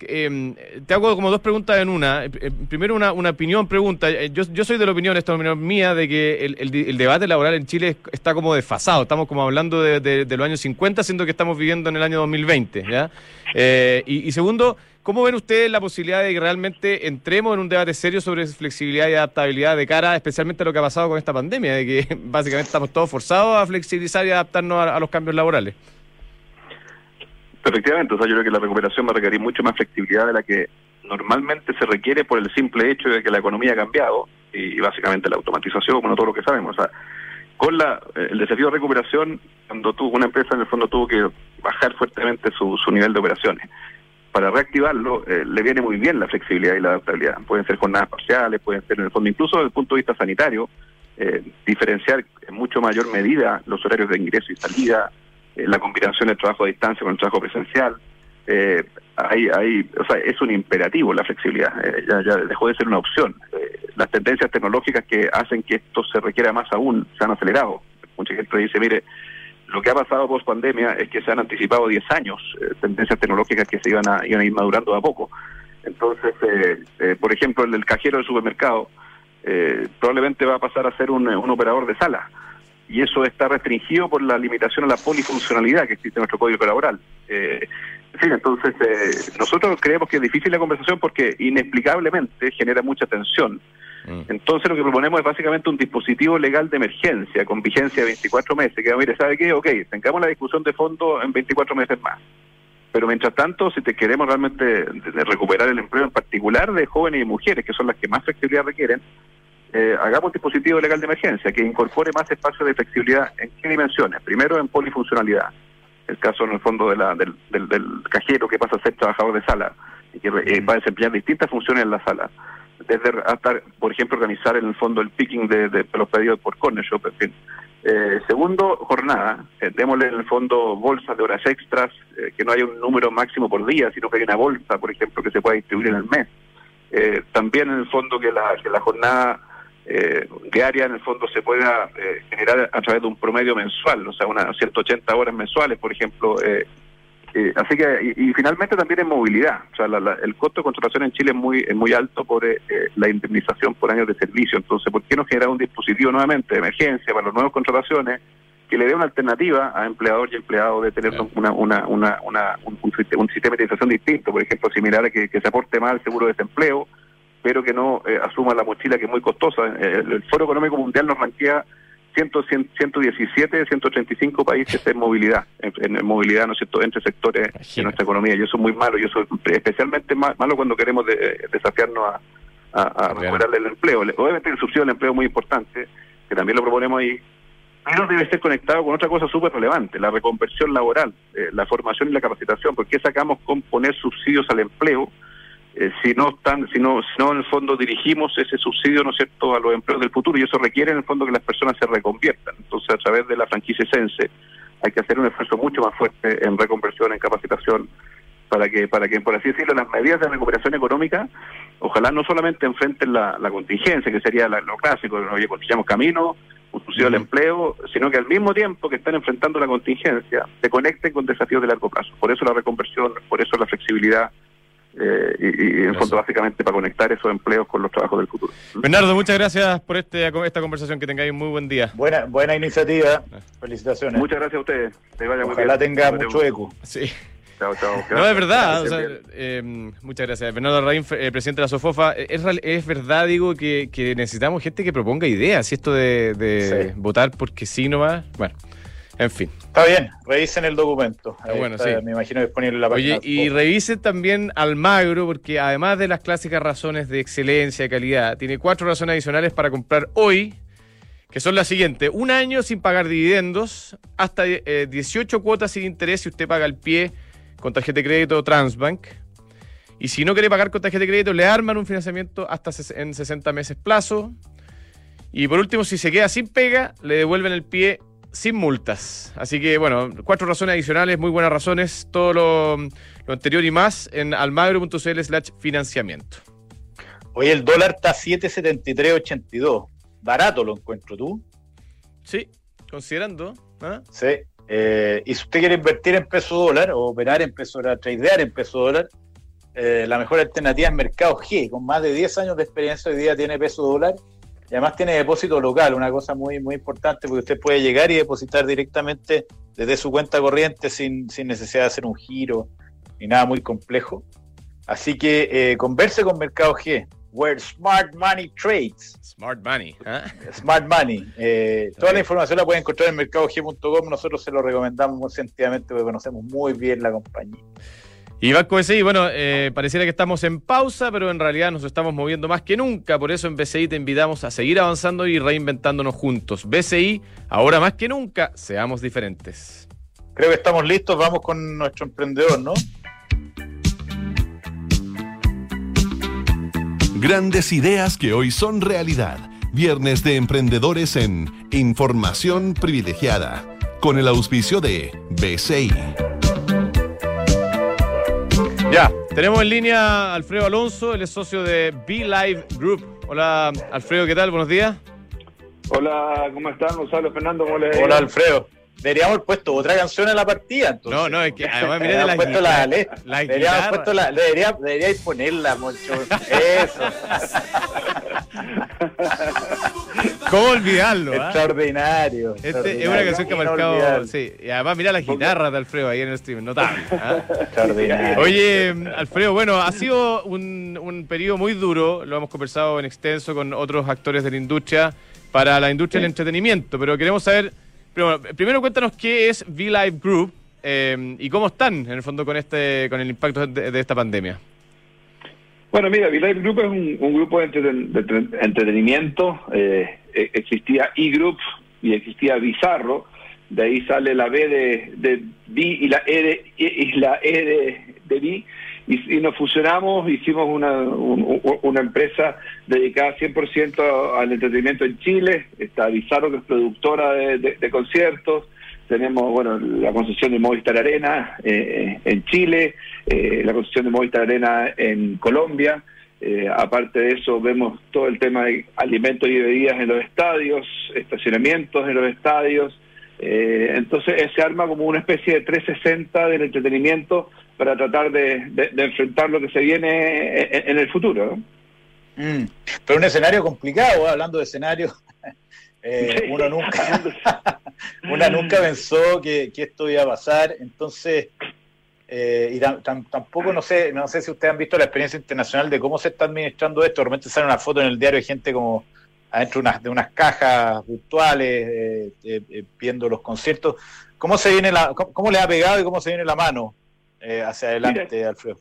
Eh, te hago como dos preguntas en una. Eh, eh, primero, una, una opinión, pregunta. Eh, Yo, yo soy de la opinión, esta opinión mía, de que el, debate laboral en Chile está como desfasado. Estamos como hablando de, los años 50, siendo que estamos viviendo en el año 2020. ¿ya? Eh, y, y segundo, ¿cómo ven ustedes la posibilidad de que realmente entremos en un debate serio sobre flexibilidad y adaptabilidad de cara, especialmente a lo que ha pasado con esta pandemia, de que [LAUGHS] básicamente estamos todos forzados a flexibilizar y adaptarnos a los cambios laborales? Efectivamente, o sea, yo creo que la recuperación va a requerir mucho más flexibilidad de la que normalmente se requiere por el simple hecho de que la economía ha cambiado y, básicamente la automatización, bueno, todo lo que sabemos. O sea, con la, eh, el desafío de recuperación, cuando tuvo una empresa en el fondo tuvo que bajar fuertemente su, su nivel de operaciones. Para reactivarlo, eh, le viene muy bien la flexibilidad y la adaptabilidad. Pueden ser jornadas parciales, pueden ser en el fondo, incluso desde el punto de vista sanitario, eh, diferenciar en mucho mayor medida los horarios de ingreso y salida, la combinación del trabajo a distancia con el trabajo presencial. Eh, hay, hay, o sea, es un imperativo la flexibilidad, eh, ya, dejó de ser una opción. Eh, las tendencias tecnológicas que hacen que esto se requiera más aún se han acelerado. Mucha gente dice, mire, lo que ha pasado post pandemia es que se han anticipado 10 años, eh, tendencias tecnológicas que se iban a, iban a ir madurando a poco. Entonces, eh, eh, por ejemplo, el del cajero del supermercado eh, probablemente va a pasar a ser un, un operador de sala y eso está restringido por la limitación a la polifuncionalidad que existe en nuestro código laboral. Eh, en fin, entonces eh, nosotros creemos que es difícil la conversación porque inexplicablemente genera mucha tensión. Entonces lo que proponemos es básicamente un dispositivo legal de emergencia con vigencia de 24 meses. Que mire, ¿sabe qué? Ok, tengamos la discusión de fondo en 24 meses más. Pero mientras tanto, si te queremos realmente de- de recuperar el empleo en particular de jóvenes y mujeres, que son las que más flexibilidad requieren, eh, hagamos un dispositivo legal de emergencia que incorpore más espacio de flexibilidad en qué dimensiones. Primero, en polifuncionalidad. El caso, en el fondo, de la, del, del, del cajero que pasa a ser trabajador de sala y que eh, va a desempeñar distintas funciones en la sala. Desde hasta, por ejemplo, organizar en el fondo el picking de, de los pedidos por corner shop, en fin. Eh, segundo, jornada. Eh, démosle en el fondo bolsas de horas extras, eh, que no haya un número máximo por día, sino que haya una bolsa, por ejemplo, que se pueda distribuir en el mes. Eh, también en el fondo que la, que la jornada eh, diaria en el fondo se pueda eh, generar a través de un promedio mensual, o sea, unas 180 horas mensuales, por ejemplo. eh, eh, así que, y, y finalmente también en movilidad. O sea, la- la- el costo de contratación en Chile es muy es muy alto por eh, la indemnización por años de servicio. Entonces, ¿por qué no generar un dispositivo nuevamente de emergencia para las nuevas contrataciones que le dé una alternativa a empleador y empleado de tener una, una, una, una- un, un siste- un sistema de indemnización distinto? Por ejemplo, similar a que, que se aporte más al seguro de desempleo, pero que no eh, asuma la mochila que es muy costosa. Eh, el, el Foro Económico Mundial nos ranquea 100, 100, 117 de 135 países en movilidad, en, en movilidad ¿no es cierto? entre sectores de nuestra economía. Y eso es muy malo, y eso es especialmente ma- malo cuando queremos de- desafiarnos a, a, recuperar el empleo. Le- Obviamente el subsidio del empleo es muy importante, que también lo proponemos ahí, pero debe ser conectado con otra cosa súper relevante, la reconversión laboral, eh, la formación y la capacitación. ¿Por qué sacamos con poner subsidios al empleo eh, si no están, si no, si no en el fondo dirigimos ese subsidio, ¿no es cierto?, a los empleos del futuro y eso requiere en el fondo que las personas se reconviertan. Entonces, a través de la franquicia Sense hay que hacer un esfuerzo mucho más fuerte en reconversión, en capacitación, para que, para que por así decirlo, las medidas de recuperación económica, ojalá no solamente enfrenten la, la contingencia, que sería la- lo clásico, oye, construyamos camino, un subsidio al empleo, sino que al mismo tiempo que están enfrentando la contingencia, se conecten con desafíos de largo plazo. Por eso la reconversión, por eso la flexibilidad, eh, y, y, en fondo básicamente para conectar esos empleos con los trabajos del futuro. Bernardo, muchas gracias por este, esta conversación. Que tengáis un muy buen día. Buena, buena iniciativa. Felicitaciones. Muchas gracias a ustedes. Que vaya muy Ojalá bien. tenga mucho eco. Sí. Chao, chao. [LAUGHS] No, es verdad. o sea, eh, muchas gracias. Bernardo Raín, eh, presidente de la SOFOFA. Eh, Es, es verdad, digo, que, que necesitamos gente que proponga ideas. Y esto de, de Sí. votar porque sí nomás. Bueno, en fin. Está bien, revisen el documento. Ah, Ahí bueno, está, sí. Me imagino disponible en la página. Oye, y revisen también Almagro, porque además de las clásicas razones de excelencia, de calidad, tiene cuatro razones adicionales para comprar hoy, que son las siguientes. Un año sin pagar dividendos, hasta eh, 18 cuotas sin interés si usted paga al pie con tarjeta de crédito Transbank. Y si no quiere pagar con tarjeta de crédito, le arman un financiamiento hasta en 60 meses plazo. Y por último, si se queda sin pega, le devuelven el pie sin multas. Así que, bueno, cuatro razones adicionales, muy buenas razones. Todo lo, lo anterior y más en almagro.cl slash financiamiento. Oye, el dólar está 773.82. Barato lo encuentro tú. Sí, considerando. ¿ah? Sí. Eh, y si usted quiere invertir en peso dólar o operar en peso dólar, tradear en peso dólar, eh, la mejor alternativa es Mercado G, con más de 10 años de experiencia, hoy día tiene peso dólar y además tiene depósito local, una cosa muy, muy importante porque usted puede llegar y depositar directamente desde su cuenta corriente sin, sin necesidad de hacer un giro ni nada muy complejo. Así que eh, converse con Mercado G, where smart money trades. Smart money. ¿eh? Smart money. Eh, toda la información la pueden encontrar en mercadog.com. Nosotros se lo recomendamos muy sentidamente porque conocemos muy bien la compañía. Y Banco BCI, bueno, eh, pareciera que estamos en pausa, pero en realidad nos estamos moviendo más que nunca. Por eso en BCI te invitamos a seguir avanzando y reinventándonos juntos. BCI, ahora más que nunca, seamos diferentes. Creo que estamos listos. Vamos con nuestro emprendedor, ¿no? Grandes ideas que hoy son realidad. Viernes de emprendedores en Información Privilegiada, con el auspicio de BCI. Ya, tenemos en línea a Alfredo Alonso, él es socio de Be Live Group. Hola Alfredo, ¿qué tal? Buenos días. Hola, ¿cómo están? Gonzalo, Fernando, ¿cómo les Hola Alfredo. Deberíamos haber puesto otra canción en la partida, entonces. No, no, es que además mirá [LAUGHS] de la, Deberíamos puesto la, le- la deberíamos puesto la, debería, deberíais ponerla, Moncho. [LAUGHS] Eso. [LAUGHS] ¿Cómo olvidarlo? ah? Extraordinario. Este es una canción que ha marcado. Sí, y además mira la guitarra de Alfredo ahí en el stream, notable. ¿ah? Extraordinario. Oye, Alfredo, bueno, ha sido un, un periodo muy duro, lo hemos conversado en extenso con otros actores de la industria, para la industria del entretenimiento, pero queremos saber, pero, primero cuéntanos qué es V-Live Group eh, y cómo están, en el fondo, con este con el impacto de, de esta pandemia. Bueno, mira, V-Live Group es un, un grupo de, entreten- de entre- entretenimiento. eh, eh, existía E-Group y existía Bizarro. De ahí sale la B de, de B y la E de, y la e de, de B. Y, y nos fusionamos, hicimos una, un- un- una empresa dedicada 100% al entretenimiento en Chile. Está Bizarro, que es productora de conciertos. Tenemos, bueno, la concesión de Movistar Arena eh, en Chile, eh, la concesión de Movistar Arena en Colombia. Eh, aparte de eso, vemos todo el tema de alimentos y bebidas en los estadios, estacionamientos en los estadios. Eh, entonces, se arma como una especie de 360 del entretenimiento para tratar de, de- de enfrentar lo que se viene en, en el futuro. ¿no? Mm. Pero un escenario complicado, ¿eh? hablando de escenario. [LAUGHS] eh, Sí. uno nunca [LAUGHS] [LAUGHS] una nunca pensó que, que esto iba a pasar, entonces, eh, y tam- tam- tampoco no sé, no sé si ustedes han visto la experiencia internacional de cómo se está administrando esto, realmente sale una foto en el diario de gente como adentro de unas, de unas cajas virtuales, eh, eh, eh, viendo los conciertos, ¿cómo se viene la, cómo, cómo le ha pegado y cómo se viene la mano hacia adelante, Alfredo?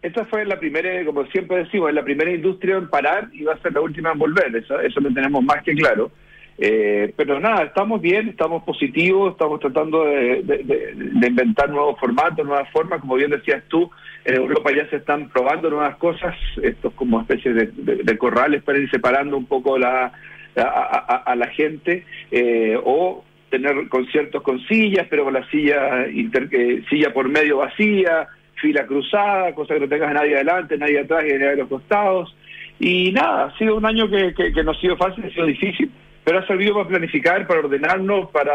Esta fue la primera, como siempre decimos, la primera industria en parar y va a ser la última en volver, eso, eso lo tenemos más que claro. Eh, pero nada, estamos bien, estamos positivos, estamos tratando de, de- inventar nuevos formatos, nuevas formas, como bien decías tú, en Europa ya se están probando nuevas cosas, estos como especies de, corrales para ir separando un poco la, a, la gente, eh, o tener conciertos con sillas, pero con la silla, inter- eh, silla por medio vacía, fila cruzada, cosa que no tengas a nadie adelante, nadie atrás y nadie a los costados. Y nada, ha sido un año que, que no ha sido fácil, ha sido difícil, pero ha servido para planificar, para ordenarnos, para,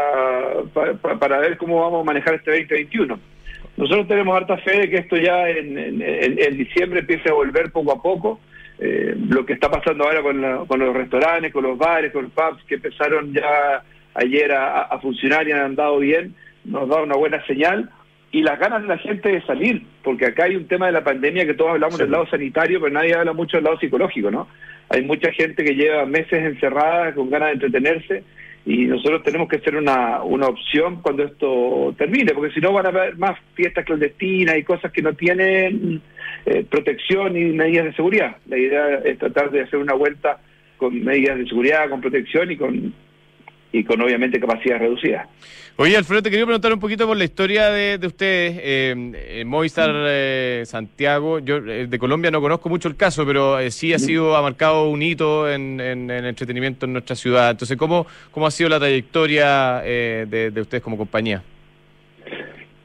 para, ver cómo vamos a manejar este 2021. Nosotros tenemos harta fe de que esto ya en, en- en- en diciembre empiece a volver poco a poco. Eh, lo que está pasando ahora con, la- con los restaurantes, con los bares, con los pubs que empezaron ya ayer a, a funcionar y han andado bien, nos da una buena señal. Y las ganas de la gente de salir, porque acá hay un tema de la pandemia que todos hablamos Sí. del lado sanitario, pero nadie habla mucho del lado psicológico, ¿no? Hay mucha gente que lleva meses encerrada con ganas de entretenerse y nosotros tenemos que ser una, una opción cuando esto termine, porque si no van a haber más fiestas clandestinas y cosas que no tienen eh, protección y medidas de seguridad. La idea es tratar de hacer una vuelta con medidas de seguridad, con protección y con y con obviamente capacidad reducida. Oye, Alfredo, te quería preguntar un poquito por la historia de, de ustedes. Eh, eh, Movistar eh, Santiago, yo eh, de Colombia no conozco mucho el caso, pero sí ha sido, ha marcado un hito en, en- en entretenimiento en nuestra ciudad. Entonces, ¿cómo, cómo ha sido la trayectoria de, de ustedes como compañía?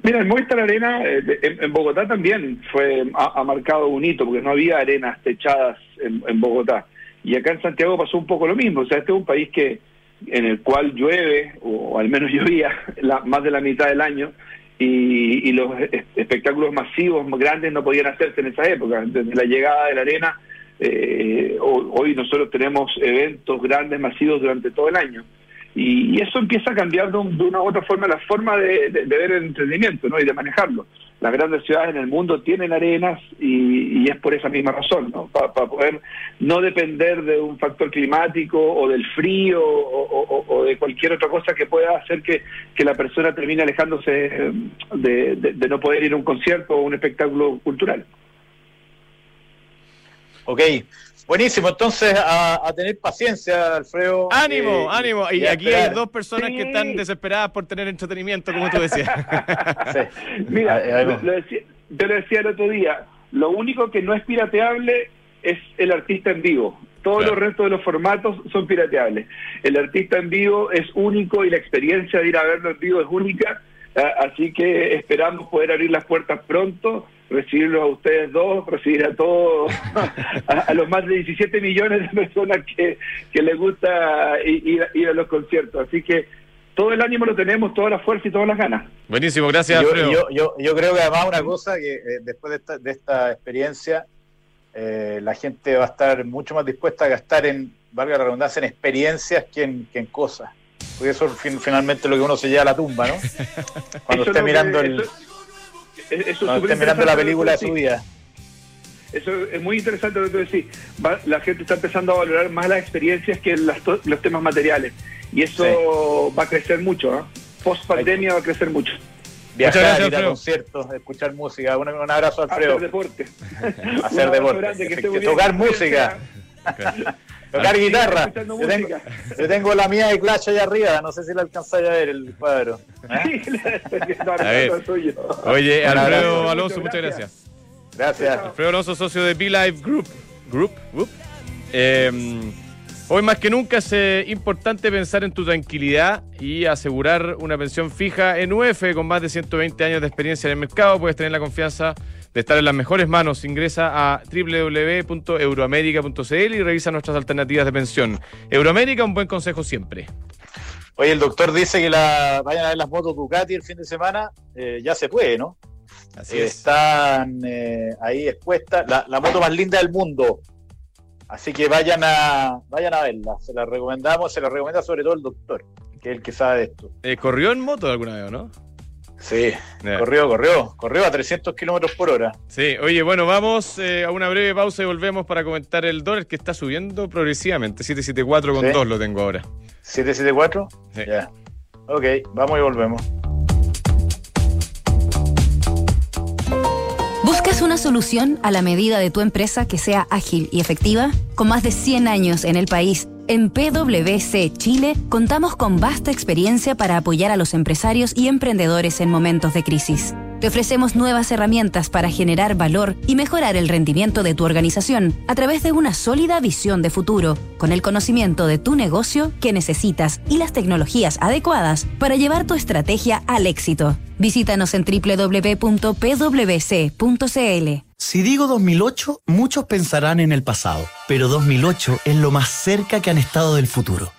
Mira, el Movistar Arena en, en Bogotá también fue ha, ha marcado un hito, porque no había arenas techadas en, en Bogotá. Y acá en Santiago pasó un poco lo mismo. O sea, este es un país que en el cual llueve, o al menos [LAUGHS] llovía, la, más de la mitad del año, y, los espectáculos masivos grandes no podían hacerse en esa época. Desde la llegada de la arena, eh, hoy nosotros tenemos eventos grandes, masivos durante todo el año. Y, eso empieza a cambiar de, una u otra forma la forma de, ver el entretenimiento ¿no? y de manejarlo. Las grandes ciudades en el mundo tienen arenas y, es por esa misma razón, ¿no? para poder no depender de un factor climático o del frío o, de cualquier otra cosa que pueda hacer que, la persona termine alejándose eh, de, no poder ir a un concierto o un espectáculo cultural. Ok, Buenísimo, entonces a, tener paciencia, Alfredo. Ánimo, eh, ánimo. Y, aquí hay dos personas que están desesperadas por tener entretenimiento, como tú decías. [LAUGHS] [LAUGHS] Mira, lo, decía, yo lo decía el otro día, lo único que no es pirateable es el artista en vivo. Todos los restos de los formatos son pirateables. El artista en vivo es único y la experiencia de ir a verlo en vivo es única. Ah, así que esperamos poder abrir las puertas pronto recibirlos a ustedes dos, recibir a todos, a, los más de 17 millones de personas que, que les gusta ir, a los conciertos. Así que todo el ánimo lo tenemos, toda la fuerza y todas las ganas. Buenísimo, gracias. Yo, yo, yo, creo que además una cosa que eh, después de esta, de esta experiencia, eh, la gente va a estar mucho más dispuesta a gastar en, valga la redundancia, en experiencias que en, que en cosas. Porque eso fin, finalmente lo que uno se lleva a la tumba, ¿no? [LAUGHS] Cuando esté mirando el... Eso es mirando la película de su vida. Eso es muy interesante lo que tú decís. la gente está empezando a valorar más las experiencias que los temas materiales. Y eso va a crecer mucho. ¿eh? Post pandemia va a crecer mucho. Viajar, gracias, ir a conciertos, escuchar música. Un, abrazo, Alfredo. [LAUGHS] [LAUGHS] Hacer deporte. Hacer deporte. Tocar música. Tocar guitarra. Yo tengo, la mía de Clash allá arriba, no sé si la alcanzáis a ver el cuadro. ¿eh? Oye, Alfredo Alonso, muchas gracias. Gracias. Alfredo Alonso, socio de B-Live Group. Group, em, hoy más que nunca es eh, importante pensar en tu tranquilidad y asegurar una pensión fija en UF con más de 120 años de experiencia en el mercado. Puedes tener la confianza de estar en las mejores manos, ingresa a www.euroamerica.cl y revisa nuestras alternativas de pensión. Euroamérica, un buen consejo siempre. Oye, el doctor dice que la, vayan a ver las motos Ducati el fin de semana. Eh, ya se puede, ¿no? Así es. Están eh, ahí expuestas. La, moto más linda del mundo. Así que vayan a, vayan a verla. Se la recomendamos, se la recomienda sobre todo el doctor, que es el que sabe de esto. Eh, ¿Corrió en moto alguna vez, no? Sí, corrió, corrió, corrió a 300 kilómetros por hora. Sí, oye, bueno, vamos eh, a una breve pausa y volvemos para comentar el dólar que está subiendo progresivamente. 774 con 2 lo tengo ahora. ¿774? Sí. Ya. Ok, vamos y volvemos. ¿Buscas una solución a la medida de tu empresa que sea ágil y efectiva? Con más de 100 años en el país en PwC Chile contamos con vasta experiencia para apoyar a los empresarios y emprendedores en momentos de crisis. Te ofrecemos nuevas herramientas para generar valor y mejorar el rendimiento de tu organización a través de una sólida visión de futuro, con el conocimiento de tu negocio que necesitas y las tecnologías adecuadas para llevar tu estrategia al éxito. Visítanos en www.pwc.cl. Si digo 2008, muchos pensarán en el pasado, pero 2008 es lo más cerca que han estado del futuro.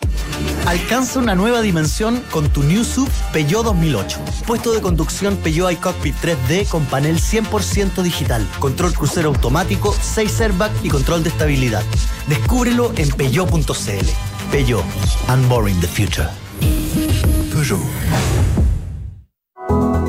Alcanza una nueva dimensión con tu New Sub Peugeot 2008. Puesto de conducción Peugeot iCockpit 3D con panel 100% digital, control crucero automático, 6 airbags y control de estabilidad. Descúbrelo en peugeot.cl. Peugeot, unboring the future. Peugeot.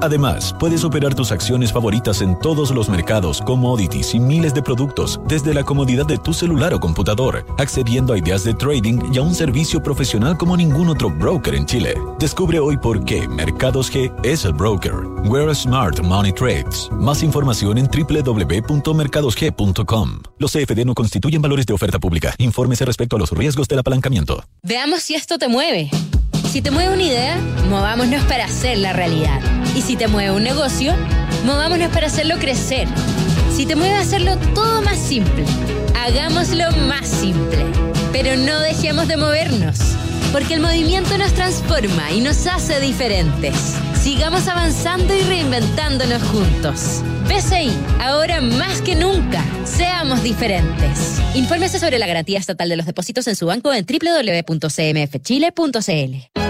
Además, puedes operar tus acciones favoritas en todos los mercados, commodities y miles de productos desde la comodidad de tu celular o computador, accediendo a ideas de trading y a un servicio profesional como ningún otro broker en Chile. Descubre hoy por qué Mercados G es el broker. Where Smart Money Trades. Más información en www.mercadosg.com. Los CFD no constituyen valores de oferta pública. Infórmese respecto a los riesgos del apalancamiento. Veamos si esto te mueve. Si te mueve una idea, movámonos para hacerla realidad. Y si te mueve un negocio, movámonos para hacerlo crecer. Si te mueve hacerlo todo más simple, hagámoslo más simple. Pero no dejemos de movernos. Porque el movimiento nos transforma y nos hace diferentes. Sigamos avanzando y reinventándonos juntos. BCI, ahora más que nunca, seamos diferentes. Infórmese sobre la garantía estatal de los depósitos en su banco en www.cmfchile.cl.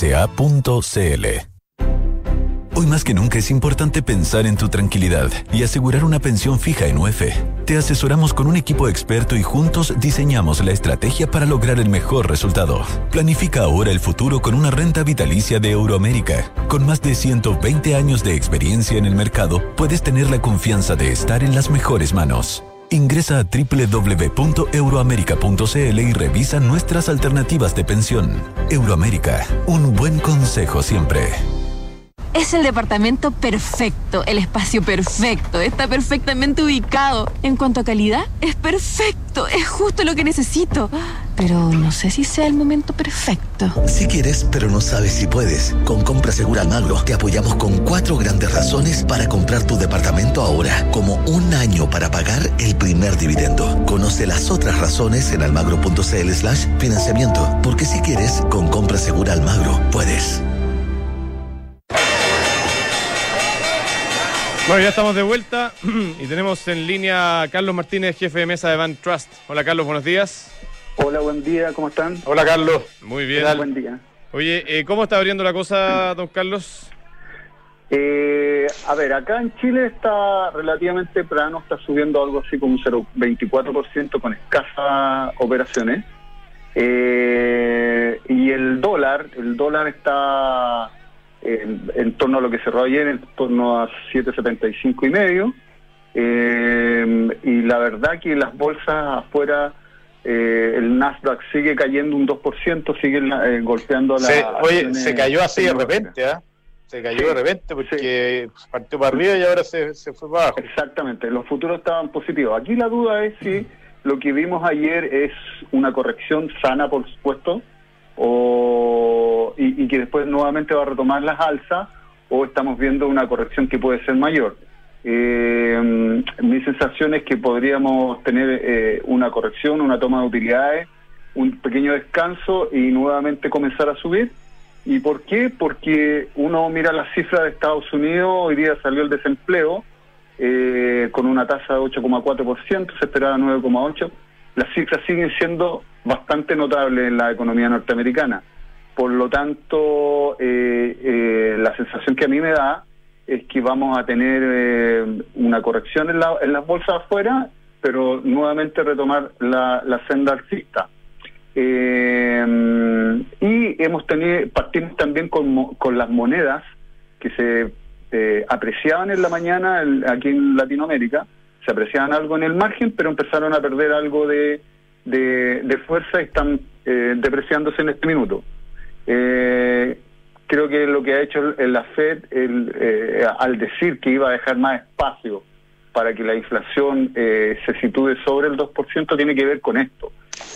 Hoy más que nunca es importante pensar en tu tranquilidad y asegurar una pensión fija en UF. Te asesoramos con un equipo experto y juntos diseñamos la estrategia para lograr el mejor resultado. Planifica ahora el futuro con una renta vitalicia de Euroamérica. Con más de 120 años de experiencia en el mercado, puedes tener la confianza de estar en las mejores manos. Ingresa a www.euroamerica.cl y revisa nuestras alternativas de pensión. Euroamérica, un buen consejo siempre. Es el departamento perfecto, el espacio perfecto, está perfectamente ubicado. En cuanto a calidad, es perfecto, es justo lo que necesito. Pero no sé si sea el momento perfecto. Si quieres, pero no sabes si puedes. Con Compra Segura Almagro te apoyamos con cuatro grandes razones para comprar tu departamento ahora, como un año para pagar el primer dividendo. Conoce las otras razones en almagro.cl slash financiamiento, porque si quieres, con Compra Segura Almagro, puedes. Bueno, ya estamos de vuelta [CLEARS THROAT] y tenemos en línea a Carlos Martínez, jefe de mesa de Van Trust. Hola Carlos, buenos días. Hola, buen día, ¿cómo están? Hola Carlos. Muy bien. Buen día. Oye, eh, ¿cómo está abriendo la cosa, don Carlos? Eh, a ver, acá en Chile está relativamente plano, está subiendo algo así como un 0,24% con escasas operaciones. Eh, y el dólar, el dólar está en, en, torno a lo que cerró ayer, en torno a 7,75 y medio. Eh, y la verdad que las bolsas afuera, eh, el Nasdaq sigue cayendo un 2%, sigue eh, golpeando la... Se, oye, se cayó así de repente, ¿ah? Se cayó sí, de repente porque sí. partió para arriba y ahora se, se fue para abajo. Exactamente, los futuros estaban positivos. Aquí la duda es si lo que vimos ayer es una corrección sana, por supuesto, o, y, y, que después nuevamente va a retomar las alzas o estamos viendo una corrección que puede ser mayor. Eh, mi sensación es que podríamos tener eh, una corrección, una toma de utilidades, un pequeño descanso y nuevamente comenzar a subir. ¿Y por qué? Porque uno mira las cifras de Estados Unidos, hoy día salió el desempleo eh, con una tasa de 8,4%, se esperaba 9,8%. Las cifras siguen siendo bastante notable en la economía norteamericana. Por lo tanto, eh, eh, la sensación que a mí me da es que vamos a tener eh, una corrección en, la, en, las bolsas afuera, pero nuevamente retomar la, la senda alcista. y hemos tenido, partimos también con, con las monedas que se apreciaban en la mañana el, aquí en Latinoamérica, se apreciaban algo en el margen, pero empezaron a perder algo de, de, fuerza y están eh, depreciándose en este minuto. Eh, creo que lo que ha hecho la Fed el, eh, al decir que iba a dejar más espacio para que la inflación eh, se sitúe sobre el 2% tiene que ver con esto,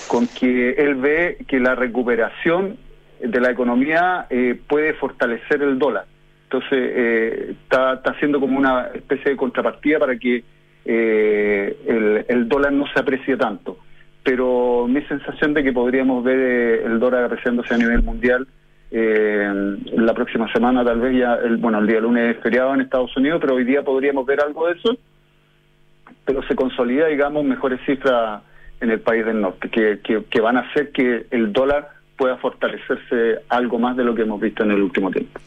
con que él ve que la recuperación de la economía eh, puede fortalecer el dólar. Entonces está, está haciendo como una especie de contrapartida para que el, el dólar no se aprecie tanto pero mi sensación de que podríamos ver eh, el dólar apreciándose a nivel mundial eh, la próxima semana, tal vez ya, el, bueno, el día lunes es feriado en Estados Unidos, pero hoy día podríamos ver algo de eso, pero se consolida, digamos, mejores cifras en el país del norte, que, que, que van a hacer que el dólar pueda fortalecerse algo más de lo que hemos visto en el último tiempo.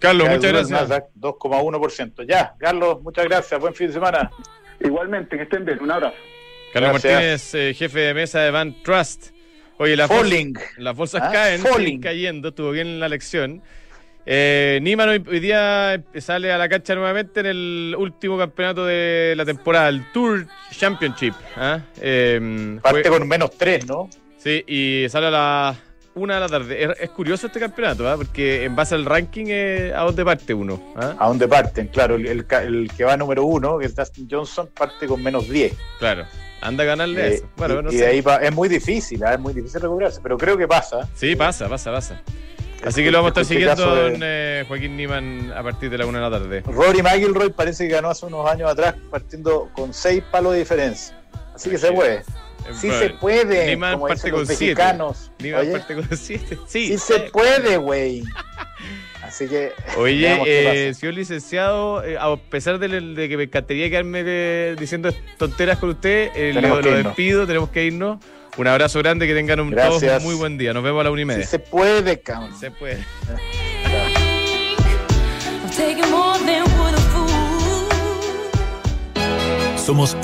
Carlos, ya muchas gracias. 2,1%. Ya, Carlos, muchas gracias. Buen fin de semana. Igualmente, que estén bien. Un abrazo. Carlos Gracias. Martínez, eh, jefe de mesa de Van Trust. Oye, la Falling. las bolsas ¿Ah? caen, siguen cayendo, estuvo bien la lección. Eh, Niman hoy, hoy, día sale a la cancha nuevamente en el último campeonato de la temporada, el Tour Championship. ¿eh? Eh, Parte fue, con menos tres, ¿no? Sí, y sale a las una de la tarde. Es, es curioso este campeonato, ¿ah? porque en base al ranking, eh, ¿a dónde parte uno? ¿Ah? A dónde parten, claro. El, el el que va número uno, que es Dustin Johnson, parte con menos 10. Claro, anda a ganarle Eh, eso. Bueno, y, no y sé. de ahí es muy difícil, ¿ah? es muy difícil recuperarse, pero creo que pasa. Sí, pasa, pasa, pasa. Así que lo vamos a estar siguiendo de- en eh, Joaquín Niman a partir de la una de la tarde. Rory McIlroy parece que ganó hace unos años atrás partiendo con seis palos de diferencia. Así que se puede. Sí se puede, Niman como parte dicen con los siete. mexicanos. Niman Oye, parte con siete. Sí, sí se puede, güey. [LAUGHS] Así que Oye, eh, señor licenciado, eh, a pesar de, de que me encantaría quedarme eh, diciendo tonteras con usted, eh, lo, despido, tenemos que irnos. Un abrazo grande, que tengan un, todos Gracias. un muy buen día. Nos vemos a la una y media. Sí se puede, cabrón. Se puede. I'm taking more than would a fool. Somos